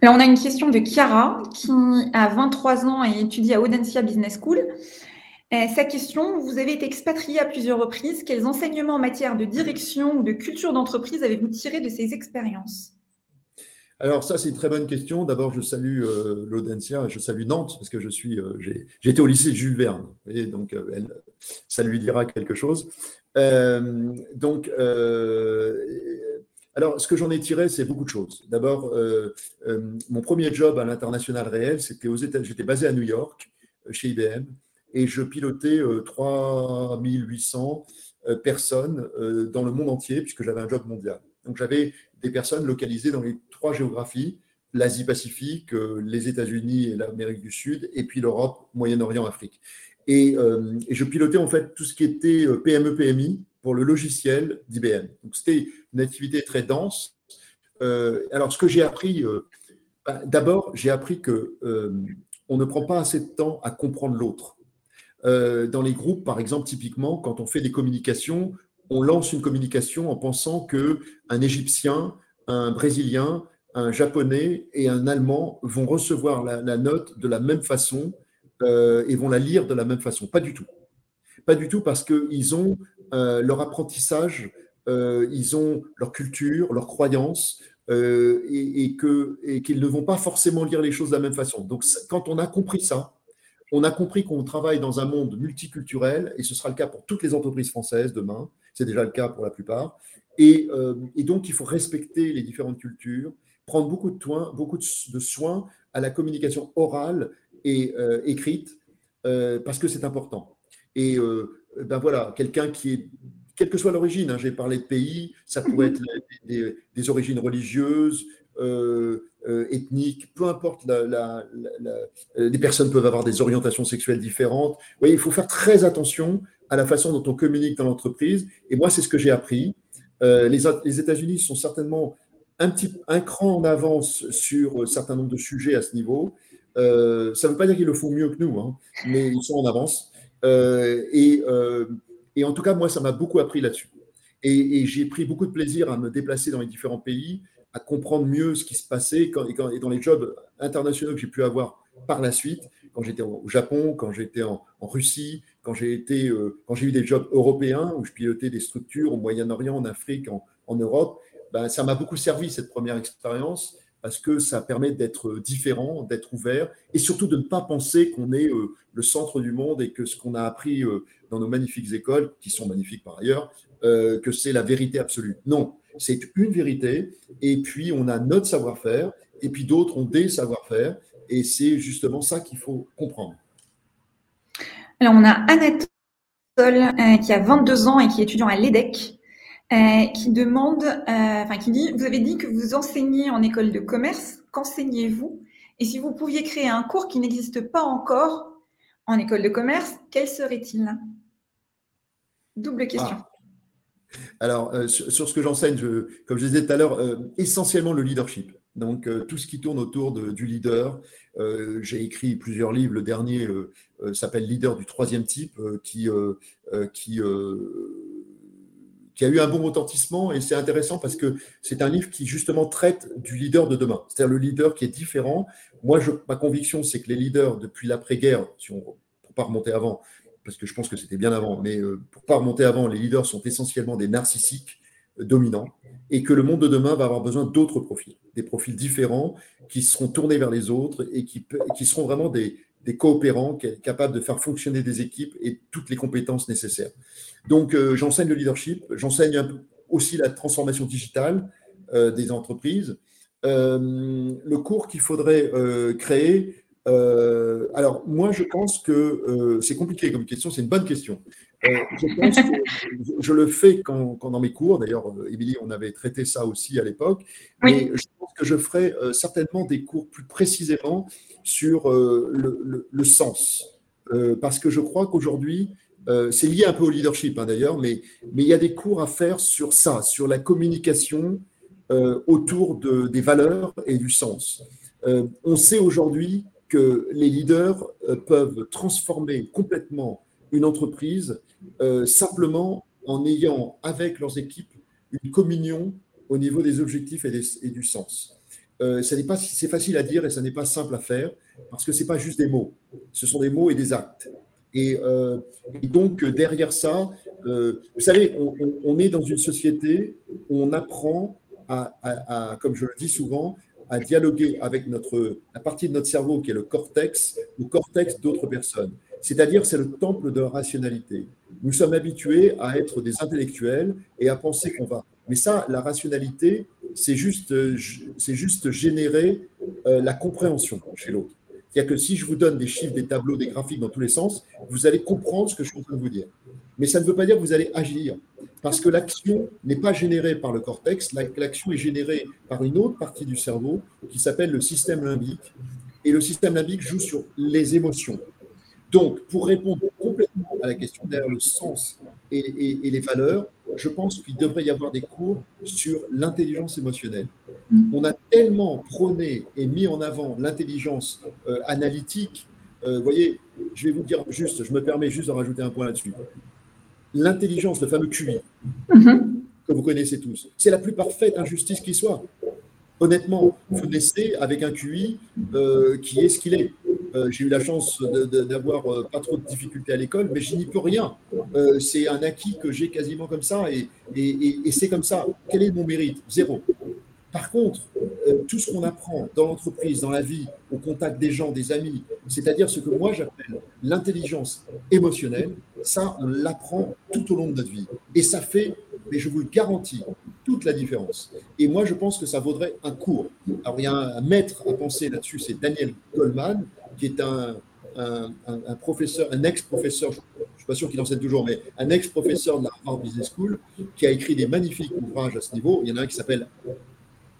Alors, on a une question de Chiara qui a 23 ans et étudie à Audencia Business School. Euh, sa question, vous avez été expatrié à plusieurs reprises. Quels enseignements en matière de direction ou de culture d'entreprise avez-vous tiré de ces expériences? Alors ça, c'est une très bonne question. D'abord, je salue euh, l'Audencia, je salue Nantes, parce que je suis, euh, j'ai, été au lycée Jules Verne, et donc elle, ça lui dira quelque chose. donc, alors, ce que j'en ai tiré, c'est beaucoup de choses. D'abord, mon premier job à l'international réel, c'était aux États. J'étais basé à New York, chez IBM, et je pilotais 3800 euh, euh, personnes euh, dans le monde entier puisque j'avais un job mondial. Donc j'avais des personnes localisées dans les trois géographies, l'Asie-Pacifique, les États-Unis et l'Amérique du Sud, et puis l'Europe, Moyen-Orient, Afrique. Et, je pilotais en fait tout ce qui était PME-PMI pour le logiciel d'IBM. Donc c'était une activité très dense. alors ce que j'ai appris, bah, d'abord j'ai appris que on ne prend pas assez de temps à comprendre l'autre. Euh, dans les groupes, par exemple, typiquement, quand on fait des communications, on lance une communication en pensant que un Égyptien, un Brésilien, un Japonais et un Allemand vont recevoir la, note de la même façon euh, et vont la lire de la même façon. Pas du tout. Pas du tout parce qu'ils ont euh, leur apprentissage, ils ont leur culture, leurs croyances, et, et qu'ils ne vont pas forcément lire les choses de la même façon. Donc, quand on a compris ça, on a compris qu'on travaille dans un monde multiculturel, et ce sera le cas pour toutes les entreprises françaises demain, c'est déjà le cas pour la plupart, et, euh, donc il faut respecter les différentes cultures, prendre beaucoup de, soins, beaucoup de, soins à la communication orale et euh, écrite, euh, parce que c'est important. Et ben voilà, quelqu'un qui est quelle que soit l'origine, hein, j'ai parlé de pays, ça pourrait être des origines religieuses, euh, euh, ethnique, peu importe, la, les personnes peuvent avoir des orientations sexuelles différentes. Vous il faut faire très attention à la façon dont on communique dans l'entreprise. Et moi, c'est ce que j'ai appris. Euh, les, États-Unis sont certainement un, petit, un cran en avance sur un certain nombre de sujets à ce niveau. ça ne veut pas dire qu'ils le font mieux que nous, hein, mais ils sont en avance. et, en tout cas, moi, ça m'a beaucoup appris là-dessus. Et j'ai pris beaucoup de plaisir à me déplacer dans les différents pays à comprendre mieux ce qui se passait quand, et, dans les jobs internationaux que j'ai pu avoir par la suite, quand j'étais au Japon, quand j'étais en, Russie, quand j'ai été, euh, quand j'ai eu des jobs européens où je pilotais des structures au Moyen-Orient, en Afrique, en, Europe, ben, ça m'a beaucoup servi cette première expérience parce que ça permet d'être différent, d'être ouvert et surtout de ne pas penser qu'on est euh, le centre du monde et que ce qu'on a appris euh, dans nos magnifiques écoles, qui sont magnifiques par ailleurs, que c'est la vérité absolue. Non, c'est une vérité, et puis on a notre savoir-faire, et puis d'autres ont des savoir-faire, et c'est justement ça qu'il faut comprendre. Alors, on a Anatole euh, qui a 22 ans et qui est étudiant à l'EDEC, euh, qui demande, euh, enfin qui dit, vous avez dit que vous enseignez en école de commerce, qu'enseignez-vous? Et si vous pouviez créer un cours qui n'existe pas encore en école de commerce, quel serait-il? Double question. Ah. Alors, euh, sur, ce que j'enseigne, comme je disais tout à l'heure, euh, essentiellement le leadership. Donc, tout ce qui tourne autour du leader. J'ai écrit plusieurs livres. Le dernier s'appelle Leader du troisième type, qui, qui qui a eu un bon retentissement et c'est intéressant parce que c'est un livre qui justement traite du leader de demain, c'est-à-dire le leader qui est différent. Moi, ma conviction, c'est que les leaders depuis l'après-guerre, si on pour pas remonter avant, parce que je pense que c'était bien avant, mais euh, pour pas remonter avant, les leaders sont essentiellement des narcissiques euh, dominants et que le monde de demain va avoir besoin d'autres profils, des profils différents qui seront tournés vers les autres et qui, qui seront vraiment des, des coopérants capables de faire fonctionner des équipes et toutes les compétences nécessaires. Donc, euh, j'enseigne le leadership, j'enseigne aussi la transformation digitale des entreprises. Le cours qu'il faudrait créer, alors moi, je pense que c'est compliqué comme question, c'est une bonne question. je pense que je le fais quand, dans mes cours, d'ailleurs, Émilie, on avait traité ça aussi à l'époque, mais je pense que je ferai certainement des cours plus précisément sur le, le, sens. parce que je crois qu'aujourd'hui, euh, c'est lié un peu au leadership hein, d'ailleurs, mais, mais il y a des cours à faire sur ça, sur la communication euh, autour de, des valeurs et du sens. Euh, on sait aujourd'hui que les leaders peuvent transformer complètement une entreprise simplement en ayant avec leurs équipes une communion au niveau des objectifs et, et du sens. pas, c'est facile à dire et ça n'est pas simple à faire parce que ce n'est pas juste des mots, ce sont des mots et des actes. Euh, et, donc, derrière ça, euh, vous savez, on, est dans une société où on apprend à, comme je le dis souvent, à dialoguer avec notre, la partie de notre cerveau qui est le cortex, le cortex d'autres personnes. C'est-à-dire, c'est le temple de la rationalité. Nous sommes habitués à être des intellectuels et à penser qu'on va. Mais ça, la rationalité, c'est juste, c'est juste générer euh, la compréhension chez l'autre. C'est-à-dire que si je vous donne des chiffres, des tableaux, des graphiques dans tous les sens, vous allez comprendre ce que je suis en train de vous dire. Mais ça ne veut pas dire que vous allez agir, parce que l'action n'est pas générée par le cortex, l'action est générée par une autre partie du cerveau qui s'appelle le système limbique. Et le système limbique joue sur les émotions. Donc, pour répondre complètement à la question derrière le sens et, les valeurs, je pense qu'il devrait y avoir des cours sur l'intelligence émotionnelle. Mm. On a tellement prôné et mis en avant l'intelligence euh, analytique. Euh, vous voyez, je vais vous dire juste, je me permets juste de rajouter un point là-dessus. L'intelligence, le fameux QI, mm-hmm. que vous connaissez tous, c'est la plus parfaite injustice qui soit. Honnêtement, vous naissez avec un QI euh, qui est ce qu'il est. Euh, j'ai eu la chance d'avoir euh, pas trop de difficultés à l'école, mais je n'y peux rien. C'est un acquis que j'ai quasiment comme ça et, et, c'est comme ça. Quel est mon mérite? Zéro. Par contre, tout ce qu'on apprend dans l'entreprise, dans la vie, au contact des gens, des amis, c'est-à-dire ce que moi j'appelle l'intelligence émotionnelle, ça, on l'apprend tout au long de notre vie. Et ça fait, mais je vous le garantis, toute la différence. Et moi, je pense que ça vaudrait un cours. Alors, il y a un maître à penser là-dessus, c'est Daniel Goldman, qui est un, un, professeur, un ex-professeur, je ne suis pas sûr qu'il enseigne toujours, mais un ex-professeur de la Harvard Business School, qui a écrit des magnifiques ouvrages à ce niveau. Il y en a un qui s'appelle,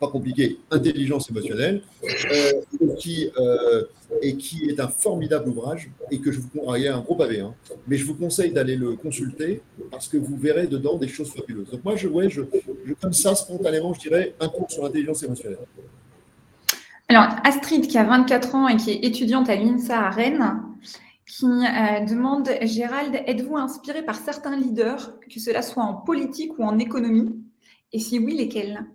compliqué, Intelligence émotionnelle, euh, qui, euh, et qui est un formidable ouvrage, et que je vous a un gros pavé, hein, mais je vous conseille d'aller le consulter, parce que vous verrez dedans des choses fabuleuses. Moi, je, ouais, je, je comme ça, spontanément, je dirais un cours sur l'intelligence émotionnelle. Alors, Astrid, qui a 24 ans et qui est étudiante à l'INSA à Rennes, qui euh, demande Gérald, êtes-vous inspiré par certains leaders, que cela soit en politique ou en économie? Et si oui, lesquels?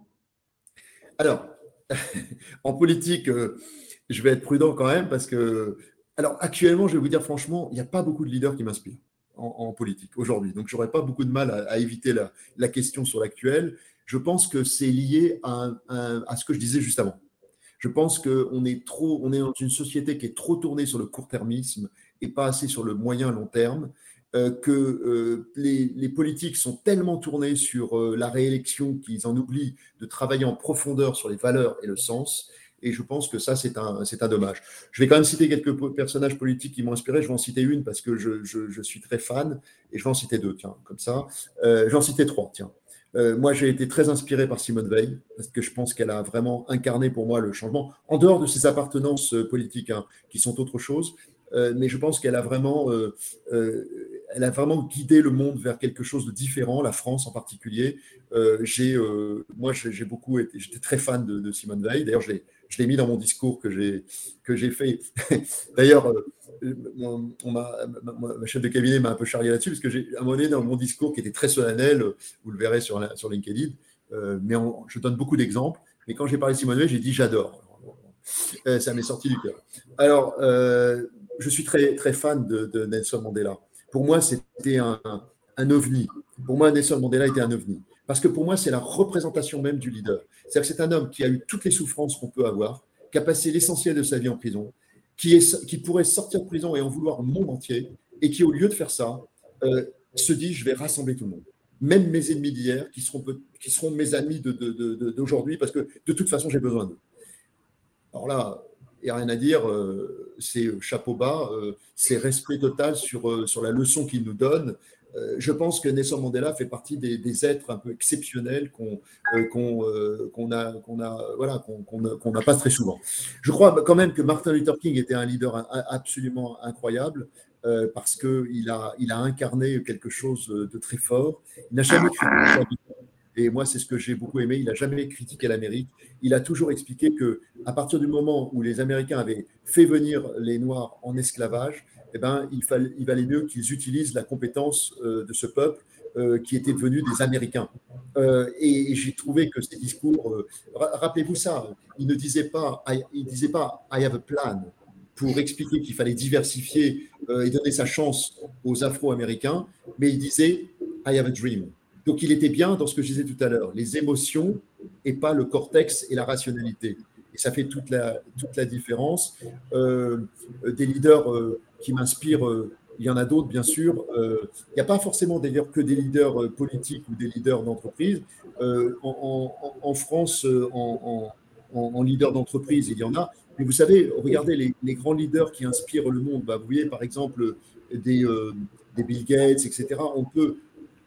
Alors, en politique, euh, je vais être prudent quand même parce que, alors actuellement, je vais vous dire franchement, il n'y a pas beaucoup de leaders qui m'inspirent en, politique aujourd'hui. Donc, j'aurais pas beaucoup de mal à, éviter la, question sur l'actuel. Je pense que c'est lié à ce que je disais juste avant. Je pense qu'on est trop, on est dans une société qui est trop tournée sur le court-termisme et pas assez sur le moyen-long terme. Euh, que euh, les, politiques sont tellement tournés sur euh, la réélection qu'ils en oublient de travailler en profondeur sur les valeurs et le sens. Et je pense que ça, c'est un, c'est un dommage. Je vais quand même citer quelques personnages politiques qui m'ont inspiré. Je vais en citer une parce que je, je, suis très fan. Et je vais en citer deux, tiens, comme ça. je vais en citer trois, tiens. Euh, moi, j'ai été très inspiré par Simone Veil, parce que je pense qu'elle a vraiment incarné pour moi le changement, en dehors de ses appartenances euh, politiques, hein, qui sont autre chose. Euh, mais je pense qu'elle a vraiment, elle a vraiment guidé le monde vers quelque chose de différent, la France en particulier. j'ai, moi, j'ai beaucoup été, j'étais très fan de, Simone Veil. D'ailleurs, je l'ai, mis dans mon discours que j'ai, que j'ai fait. D'ailleurs, on, ma, chef de cabinet m'a un peu charrié là-dessus, parce que j'ai, à dans mon discours qui était très solennel, vous le verrez sur, sur LinkedIn, mais je donne beaucoup d'exemples. Mais quand j'ai parlé de Simone Veil, j'ai dit j'adore. ça m'est sorti du cœur. Alors, je suis très, très fan de, Nelson Mandela. Pour moi, c'était un, ovni. Pour moi, Nelson Mandela était un ovni. Parce que pour moi, c'est la représentation même du leader. C'est-à-dire que c'est un homme qui a eu toutes les souffrances qu'on peut avoir, qui a passé l'essentiel de sa vie en prison, qui, pourrait sortir de prison et en vouloir au monde entier, et qui, au lieu de faire ça, euh, se dit je vais rassembler tout le monde. Même mes ennemis d'hier, qui seront mes amis d'aujourd'hui, parce que de toute façon, j'ai besoin d'eux. Alors là, a rien à dire, euh, c'est chapeau bas, euh, c'est respect total sur, euh, sur la leçon qu'il nous donne. je pense que Nelson Mandela fait partie des, êtres un peu exceptionnels qu'on qu'on a, qu'on a, voilà, qu'on n'a pas très souvent. Je crois quand même que Martin Luther King était un leader absolument incroyable. parce qu'il a, il a incarné quelque chose de très fort. Il n'a jamais cru et moi, c'est ce que j'ai beaucoup aimé. Il n'a jamais critiqué l'Amérique. Il a toujours expliqué que à partir du moment où les Américains avaient fait venir les Noirs en esclavage, eh ben, il, valait mieux qu'ils utilisent la compétence euh, de ce peuple euh, qui était devenu des Américains. Euh, et, j'ai trouvé que ces discours, rappelez-vous ça, il ne disait pas, il disait pas I have a plan pour expliquer qu'il fallait diversifier et donner sa chance aux Afro-Américains, mais il disait I have a dream. Donc il était bien dans ce que je disais tout à l'heure, les émotions et pas le cortex et la rationalité. Et ça fait toute la, toute la différence. Euh, des leaders euh, qui m'inspirent, euh, il y en a d'autres bien sûr. il n'y a pas forcément d'ailleurs que des leaders politiques ou des leaders d'entreprise. En, France, en, en leader d'entreprise, il y en a. Mais vous savez, regardez les, grands leaders qui inspirent le monde. Bah, vous voyez par exemple des, des Bill Gates, etc. On peut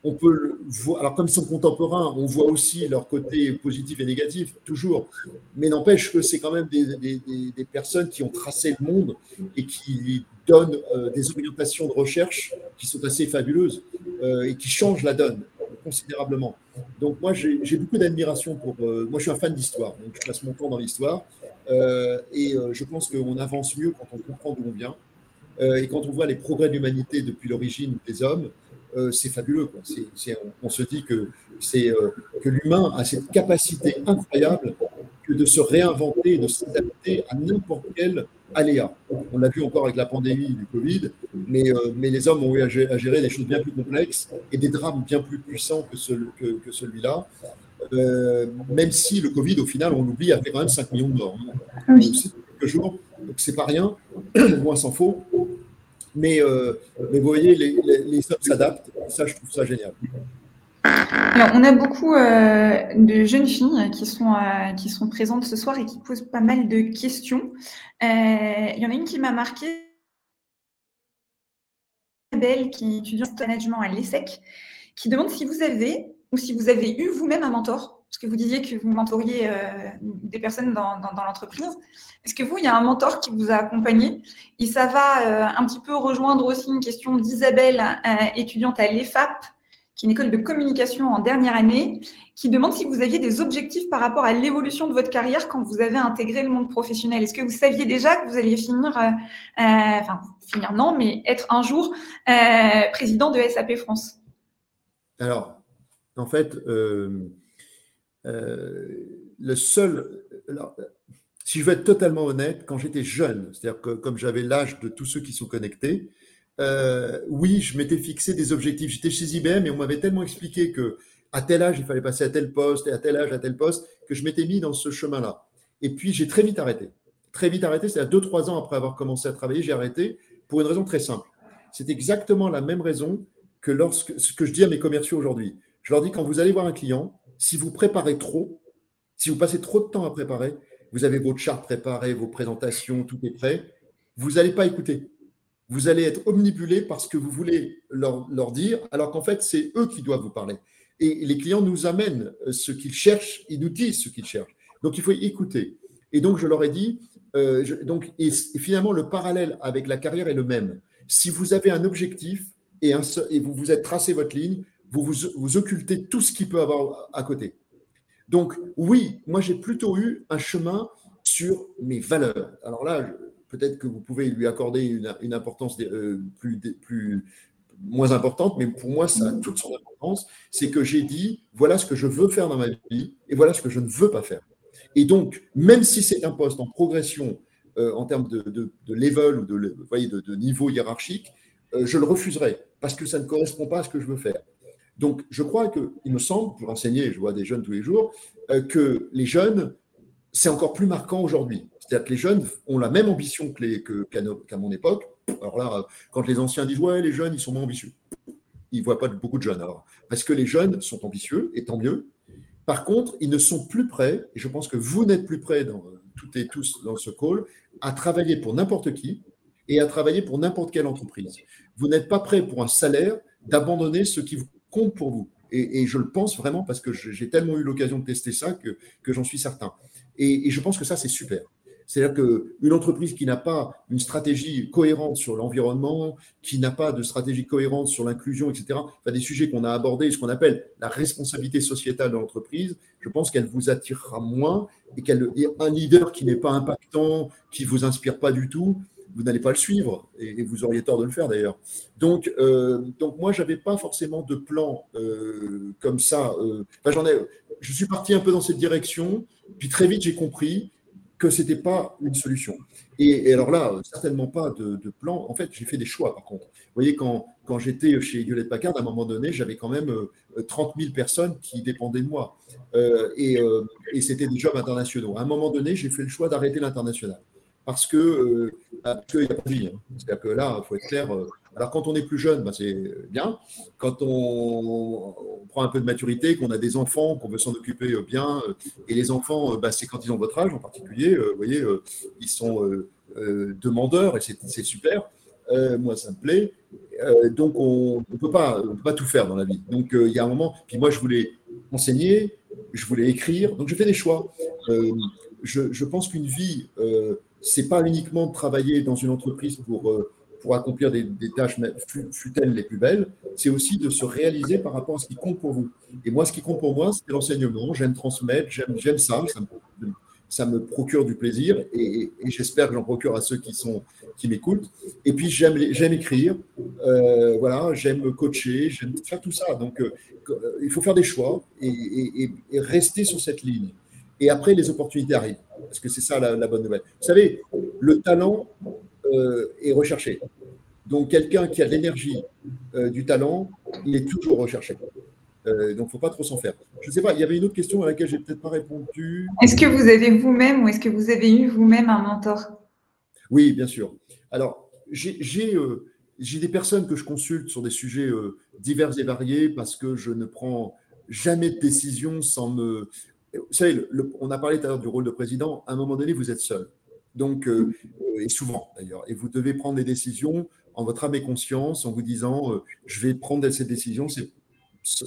on peut le voir, alors comme ils sont contemporains, on voit aussi leur côté positif et négatif, toujours, mais n'empêche que c'est quand même des, personnes qui ont tracé le monde et qui donnent euh, des orientations de recherche qui sont assez fabuleuses euh, et qui changent la donne considérablement. Donc moi, j'ai beaucoup d'admiration pour... Euh, moi, je suis un fan d'histoire, donc je passe mon temps dans l'histoire, et je pense qu'on avance mieux quand on comprend d'où on vient, et quand on voit les progrès de l'humanité depuis l'origine des hommes, euh, c'est fabuleux. on, se dit que, euh, que l'humain a cette capacité incroyable que de se réinventer, de s'adapter à n'importe quel aléa. On l'a vu encore avec la pandémie du Covid, mais, euh, mais les hommes ont eu à gérer, des choses bien plus complexes et des drames bien plus puissants que, que, celui-là. même si le Covid, au final, on l'oublie, a fait quand même 5 millions de morts. Hein. C'est quelques jours, donc c'est pas rien, loin s'en faut. Mais, euh, mais vous voyez, les, s'adaptent. Ça, je trouve ça génial. On a beaucoup euh, de jeunes filles qui sont, euh, qui sont présentes ce soir et qui posent pas mal de questions. Il y en a une qui m'a marqué. Belle, qui étudie en management à l'ESSEC, qui demande si vous avez ou si vous avez eu vous-même un mentor parce que vous disiez que vous mentoriez euh, des personnes dans, l'entreprise. Est-ce que vous, il y a un mentor qui vous a accompagné? Et ça va euh, un petit peu rejoindre aussi une question d'Isabelle, euh, étudiante à l'EFAP, qui est une école de communication en dernière année, qui demande si vous aviez des objectifs par rapport à l'évolution de votre carrière quand vous avez intégré le monde professionnel. Est-ce que vous saviez déjà que vous alliez finir, enfin finir non, mais être un jour président de SAP France? Alors, en fait, euh, le seul. si je veux être totalement honnête, quand j'étais jeune, c'est-à-dire que comme j'avais l'âge de tous ceux qui sont connectés, euh, oui, je m'étais fixé des objectifs. J'étais chez IBM et on m'avait tellement expliqué que à tel âge il fallait passer à tel poste et à tel âge à tel poste que je m'étais mis dans ce chemin-là. Et puis j'ai très vite arrêté. Très vite arrêté, c'est à deux trois ans après avoir commencé à travailler, j'ai arrêté pour une raison très simple. C'est exactement la même raison que lorsque ce que je dis à mes commerciaux aujourd'hui. Je leur dis quand vous allez voir un client, si vous préparez trop, si vous passez trop de temps à préparer, vous avez votre charte préparée, vos présentations, tout est prêt, vous n'allez pas écouter. Vous allez être omnibulé parce que vous voulez leur, dire, alors qu'en fait, c'est eux qui doivent vous parler. Et les clients nous amènent ce qu'ils cherchent, ils nous disent ce qu'ils cherchent. Donc, il faut écouter. Et donc, je leur ai dit, euh, donc, finalement, le parallèle avec la carrière est le même. Si vous avez un objectif, et vous vous êtes tracé votre ligne, vous, vous occultez tout ce qui peut avoir à côté. Donc oui, moi j'ai plutôt eu un chemin sur mes valeurs. Alors là, peut-être que vous pouvez lui accorder une, importance euh, plus, moins importante, mais pour moi, ça a toute son importance. C'est que j'ai dit, voilà ce que je veux faire dans ma vie et voilà ce que je ne veux pas faire. Et donc, même si c'est un poste en progression euh, en termes de, level ou de, niveau hiérarchique, euh, je le refuserai parce que ça ne correspond pas à ce que je veux faire. Donc, je crois qu'il me semble, pour enseigner, je vois des jeunes tous les jours, que les jeunes, c'est encore plus marquant aujourd'hui. C'est-à-dire que les jeunes ont la même ambition qu'à mon époque. Alors là, quand les anciens disent ouais, les jeunes, ils sont moins ambitieux, ils ne voient pas beaucoup de jeunes. Alors, parce que les jeunes sont ambitieux, et tant mieux. Par contre, ils ne sont plus prêts, et je pense que vous n'êtes plus prêts, dans, toutes et tous dans ce call, à travailler pour n'importe qui et à travailler pour n'importe quelle entreprise. Vous n'êtes pas prêts pour un salaire d'abandonner ce qui compte pour vous. Et, je le pense vraiment parce que j'ai tellement eu l'occasion de tester ça que, j'en suis certain. et, je pense que ça, c'est super. C'est-à-dire qu'une entreprise qui n'a pas une stratégie cohérente sur l'environnement, qui n'a pas de stratégie cohérente sur l'inclusion, etc., enfin, des sujets qu'on a abordés, ce qu'on appelle la responsabilité sociétale de l'entreprise, je pense qu'elle vous attirera moins et qu'un leader qui n'est pas impactant, qui ne vous inspire pas du tout, vous n'allez pas le suivre et, vous auriez tort de le faire d'ailleurs. Donc, euh, donc moi, je n'avais pas forcément de plan euh, comme ça. Euh, ai, je suis parti un peu dans cette direction, puis très vite j'ai compris que ce n'était pas une solution. Et, alors là, certainement pas de, plan. En fait, j'ai fait des choix, par contre. Vous voyez, quand, quand j'étais chez Hewlett Packard, à un moment donné, j'avais quand même 30 euh, 000 personnes qui dépendaient de moi. Et, et c'était des jobs internationaux. À un moment donné, j'ai fait le choix d'arrêter l'international parce que euh, qu'il n'y a pas vie. Hein. C'est-à-dire que là, il faut être clair. Euh, alors, quand on est plus jeune, bah, c'est bien. Quand on, prend un peu de maturité, qu'on a des enfants, qu'on veut s'en occuper euh, bien, et les enfants, bah, c'est quand ils ont votre âge en particulier, vous voyez, ils sont demandeurs et c'est super. moi, ça me plaît. donc, on ne peut, pas tout faire dans la vie. Donc, il y a un moment. Puis moi, je voulais enseigner, je voulais écrire. Donc, je fais des choix. Je, pense qu'une vie c'est pas uniquement travailler dans une entreprise pour, euh, pour accomplir des, tâches, fut-elles les plus belles, c'est aussi de se réaliser par rapport à ce qui compte pour vous. Et moi, ce qui compte pour moi, c'est l'enseignement. J'aime transmettre, j'aime ça, ça me, procure du plaisir et, j'espère que j'en procure à ceux qui, sont, qui m'écoutent. Et puis, j'aime écrire, euh, voilà, j'aime coacher, j'aime faire tout ça. Donc, euh, il faut faire des choix et rester sur cette ligne et après les opportunités arrivent. Parce que c'est ça la, bonne nouvelle? Vous savez, le talent euh, est recherché. Donc quelqu'un qui a de l'énergie, euh, du talent, il est toujours recherché. Euh, donc il ne faut pas trop s'en faire. Je ne sais pas, il y avait une autre question à laquelle je n'ai peut-être pas répondu. Est-ce que vous avez vous-même ou est-ce que vous avez eu vous-même un mentor? Oui, bien sûr. Alors, j'ai des personnes que je consulte sur des sujets divers et variés parce que je ne prends jamais de décision sans me, vous savez, on a parlé tout à l'heure du rôle de président. À un moment donné, vous êtes seul. Donc, euh, et souvent d'ailleurs, et vous devez prendre des décisions en votre âme et conscience, en vous disant, euh, je vais prendre cette décision,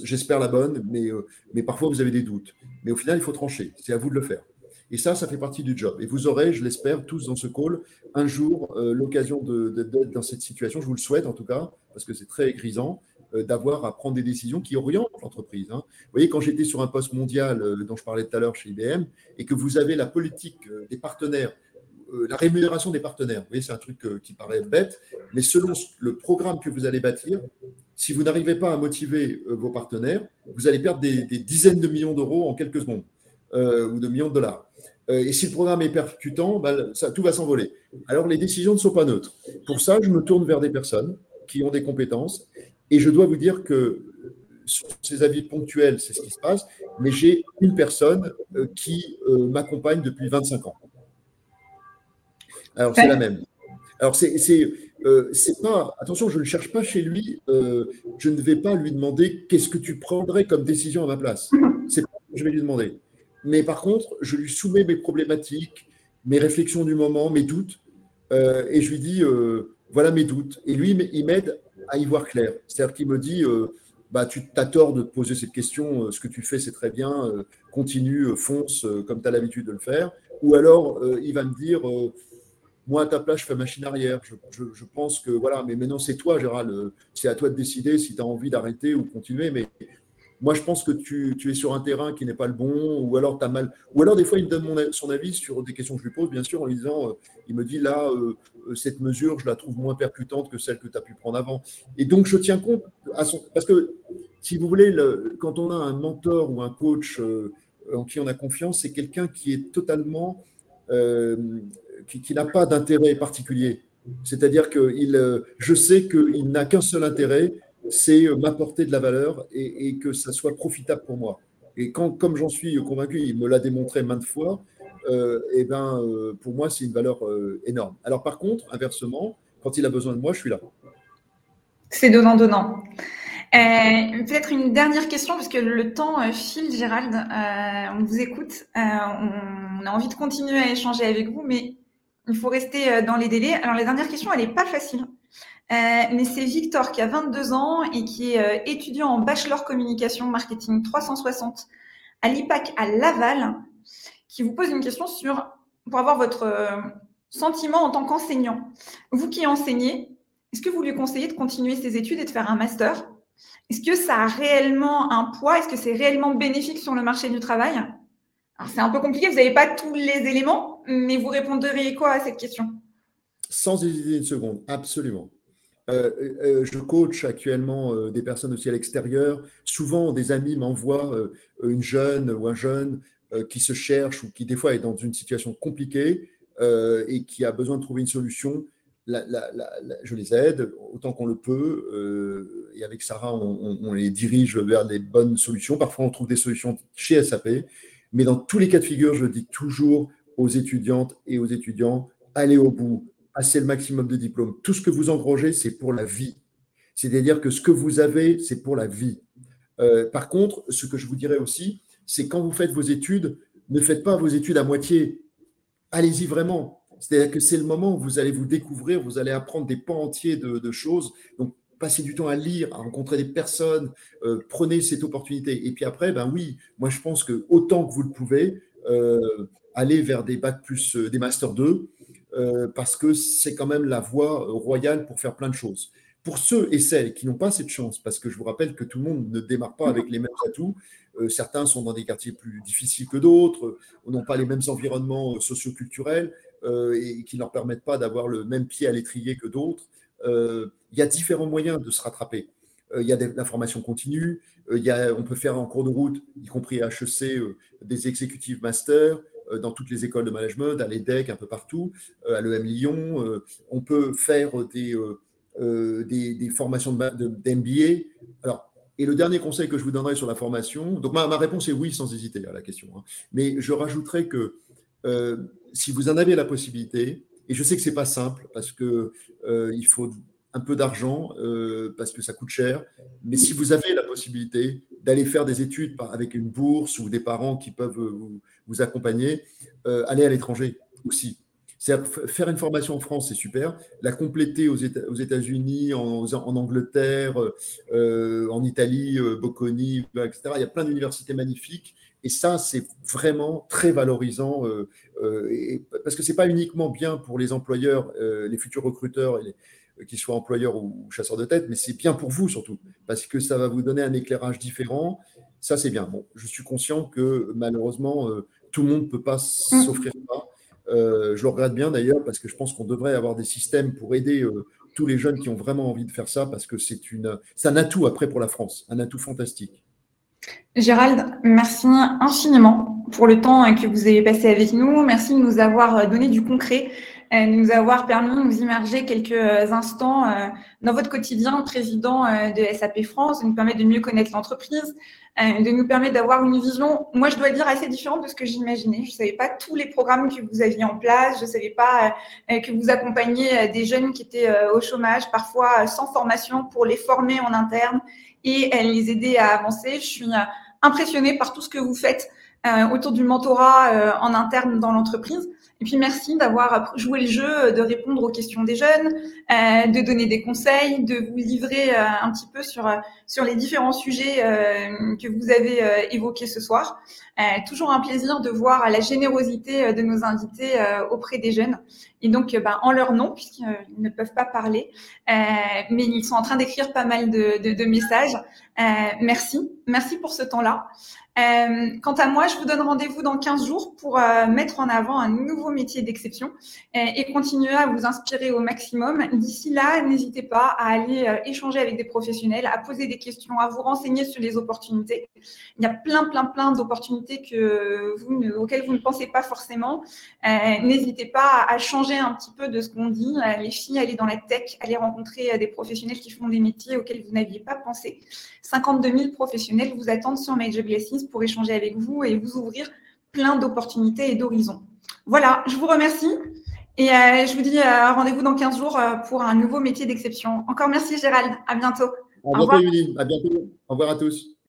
j'espère la bonne, mais, euh, mais parfois vous avez des doutes. Mais au final, il faut trancher. C'est à vous de le faire. Et ça, ça fait partie du job. Et vous aurez, je l'espère, tous dans ce call, un jour, l'occasion d'être dans cette situation. Je vous le souhaite en tout cas, parce que c'est très grisant. Euh, d'avoir à prendre des décisions qui orientent l'entreprise. Hein. Vous voyez, quand j'étais sur un poste mondial euh, dont je parlais tout à l'heure chez IBM, et que vous avez la politique euh, des partenaires, la rémunération des partenaires, vous voyez, c'est un truc qui paraît bête, mais selon le programme que vous allez bâtir, si vous n'arrivez pas à motiver vos partenaires, vous allez perdre des, dizaines de millions d'euros en quelques secondes, ou de millions de dollars. et si le programme est percutant, bah, ça, tout va s'envoler. Alors les décisions ne sont pas neutres. Pour ça, je me tourne vers des personnes qui ont des compétences et je dois vous dire que sur ces avis ponctuels, c'est ce qui se passe, mais j'ai une personne euh, qui euh, m'accompagne depuis 25 ans. Alors, c'est la même. Alors, c'est euh, pas. Attention, je ne cherche pas chez lui, je ne vais pas lui demander qu'est-ce que tu prendrais comme décision à ma place? C'est pas ce que je vais lui demander. Mais par contre, je lui soumets mes problématiques, mes réflexions du moment, mes doutes, et je lui dis voilà mes doutes. Et lui, il m'aide à y voir clair. C'est-à-dire qu'il me dit euh, bah, Tu as tort de te poser cette question, euh, ce que tu fais, c'est très bien, euh, continue, fonce comme tu as l'habitude de le faire. Ou alors, il va me dire moi, à ta place, je fais machine arrière. Je, pense que, voilà, mais maintenant, c'est toi, Gérald. C'est à toi de décider si tu as envie d'arrêter ou continuer. Mais moi, je pense que tu, es sur un terrain qui n'est pas le bon, ou alors tu as mal. Ou alors, des fois, il me donne son avis sur des questions que je lui pose, bien sûr, en lui disant euh, il me dit là, euh, euh, cette mesure, je la trouve moins percutante que celle que tu as pu prendre avant. Et donc, je tiens compte à son. Parce que, si vous voulez, le, quand on a un mentor ou un coach en qui on a confiance, c'est quelqu'un qui est totalement. qui, n'a pas d'intérêt particulier. C'est-à-dire que il, je sais qu'il n'a qu'un seul intérêt, c'est euh, m'apporter de la valeur et, que ça soit profitable pour moi. Et quand, comme j'en suis convaincu, il me l'a démontré maintes fois, et euh, eh ben, euh, pour moi, c'est une valeur énorme. Alors par contre, inversement, quand il a besoin de moi, je suis là. C'est donnant-donnant. Peut-être une dernière question, parce que le temps file, Gérald. on vous écoute. on, a envie de continuer à échanger avec vous, mais il faut rester dans les délais. Alors, la dernière question, elle n'est pas facile. Euh, mais c'est Victor qui a 22 ans et qui est euh, étudiant en bachelor communication marketing 360 à l'IPAC à Laval, qui vous pose une question sur, pour avoir votre euh, sentiment en tant qu'enseignant. Vous qui enseignez, est-ce que vous lui conseillez de continuer ses études et de faire un master? Est-ce que ça a réellement un poids? Est-ce que c'est réellement bénéfique sur le marché du travail? C'est un peu compliqué, vous n'avez pas tous les éléments, mais vous répondrez quoi à cette question? Sans hésiter une seconde, absolument. Euh, euh, je coach actuellement euh, des personnes aussi à l'extérieur. Souvent, des amis m'envoient une jeune ou un jeune qui se cherche ou qui, des fois, est dans une situation compliquée et qui a besoin de trouver une solution. je les aide autant qu'on le peut. et avec Sarah, on, on, les dirige vers des bonnes solutions. Parfois, on trouve des solutions chez SAP. Mais dans tous les cas de figure, je dis toujours aux étudiantes et aux étudiants, allez au bout, Passez le maximum de diplômes. Tout ce que vous engrangez, c'est pour la vie. C'est-à-dire que ce que vous avez, c'est pour la vie. Euh, par contre, ce que je vous dirais aussi, c'est quand vous faites vos études, ne faites pas vos études à moitié. Allez-y vraiment. C'est-à-dire que c'est le moment où vous allez vous découvrir, vous allez apprendre des pans entiers de, choses. Donc, passez du temps à lire, à rencontrer des personnes, euh, prenez cette opportunité. Et puis après, ben oui, moi je pense que autant que vous le pouvez, euh, allez vers des bacs plus, des masters 2, euh, parce que c'est quand même la voie euh, royale pour faire plein de choses. Pour ceux et celles qui n'ont pas cette chance, parce que je vous rappelle que tout le monde ne démarre pas avec les mêmes atouts, euh, certains sont dans des quartiers plus difficiles que d'autres, n'ont pas les mêmes environnements socioculturels et qui ne leur permettent pas d'avoir le même pied à l'étrier que d'autres. Il y a différents moyens de se rattraper. Il y a la formation continue, on peut faire en cours de route, y compris HEC, des executive masters, euh, dans toutes les écoles de management, à l'EDEC, un peu partout, euh, à l'EM Lyon. Euh, on peut faire des, des, formations d'MBA. Alors, et le dernier conseil que je vous donnerai sur la formation, donc ma, réponse est oui sans hésiter à la question, hein. mais je rajouterai que si vous en avez la possibilité, et je sais que c'est pas simple parce que il faut un peu d'argent parce que ça coûte cher, mais si vous avez la possibilité d'aller faire des études avec une bourse ou des parents qui peuvent vous, vous accompagner, euh, aller à l'étranger aussi. Faire une formation en France, c'est super. La compléter aux États-Unis, en, Angleterre, euh, en Italie, euh, Bocconi, etc. Il y a plein d'universités magnifiques. Et ça, c'est vraiment très valorisant. parce que ce n'est pas uniquement bien pour les employeurs, les futurs recruteurs, qu'ils soient employeurs ou chasseurs de tête, mais c'est bien pour vous surtout. Parce que ça va vous donner un éclairage différent. Ça, c'est bien. Bon, je suis conscient que malheureusement, tout le monde ne peut pas s'offrir ça. Euh, je le regrette bien d'ailleurs parce que je pense qu'on devrait avoir des systèmes pour aider euh, tous les jeunes qui ont vraiment envie de faire ça parce que c'est un atout après pour la France, un atout fantastique. Gérald, merci infiniment pour le temps que vous avez passé avec nous. Merci de nous avoir donné du concret, de nous avoir permis de nous immerger quelques instants euh, dans votre quotidien, président de SAP France, de nous permettre de mieux connaître l'entreprise, euh, de nous permettre d'avoir une vision, moi je dois dire, assez différente de ce que j'imaginais. Je ne savais pas tous les programmes que vous aviez en place, je ne savais pas euh, que vous accompagniez euh, des jeunes qui étaient au chômage, parfois sans formation, pour les former en interne et les aider à avancer. Je suis impressionnée par tout ce que vous faites autour du mentorat en interne dans l'entreprise. Et puis merci d'avoir joué le jeu, de répondre aux questions des jeunes, euh, de donner des conseils, de vous livrer euh, un petit peu sur sur les différents sujets euh, que vous avez évoqués ce soir. toujours un plaisir de voir la générosité de nos invités auprès des jeunes. Et donc, ben, en leur nom, puisqu'ils ne peuvent pas parler, mais ils sont en train d'écrire pas mal de, de, de messages. merci, merci pour ce temps-là. Euh, quant à moi, je vous donne rendez-vous dans 15 jours pour euh, mettre en avant un nouveau métier d'exception euh, et continuer à vous inspirer au maximum. D'ici là, n'hésitez pas à aller échanger avec des professionnels, à poser des questions, à vous renseigner sur les opportunités. Il y a plein, plein, plein d'opportunités que vous auxquelles vous ne pensez pas forcément. n'hésitez pas à, changer un petit peu de ce qu'on dit. les filles, aller dans la tech, aller rencontrer des professionnels qui font des métiers auxquels vous n'aviez pas pensé. 52 000 professionnels vous attendent sur Major Blessings pour échanger avec vous et vous ouvrir plein d'opportunités et d'horizons. Voilà, je vous remercie et euh, je vous dis euh, rendez-vous dans 15 jours euh, pour un nouveau métier d'exception. Encore merci Gérald, à bientôt. À bientôt, À bientôt. Au revoir à tous.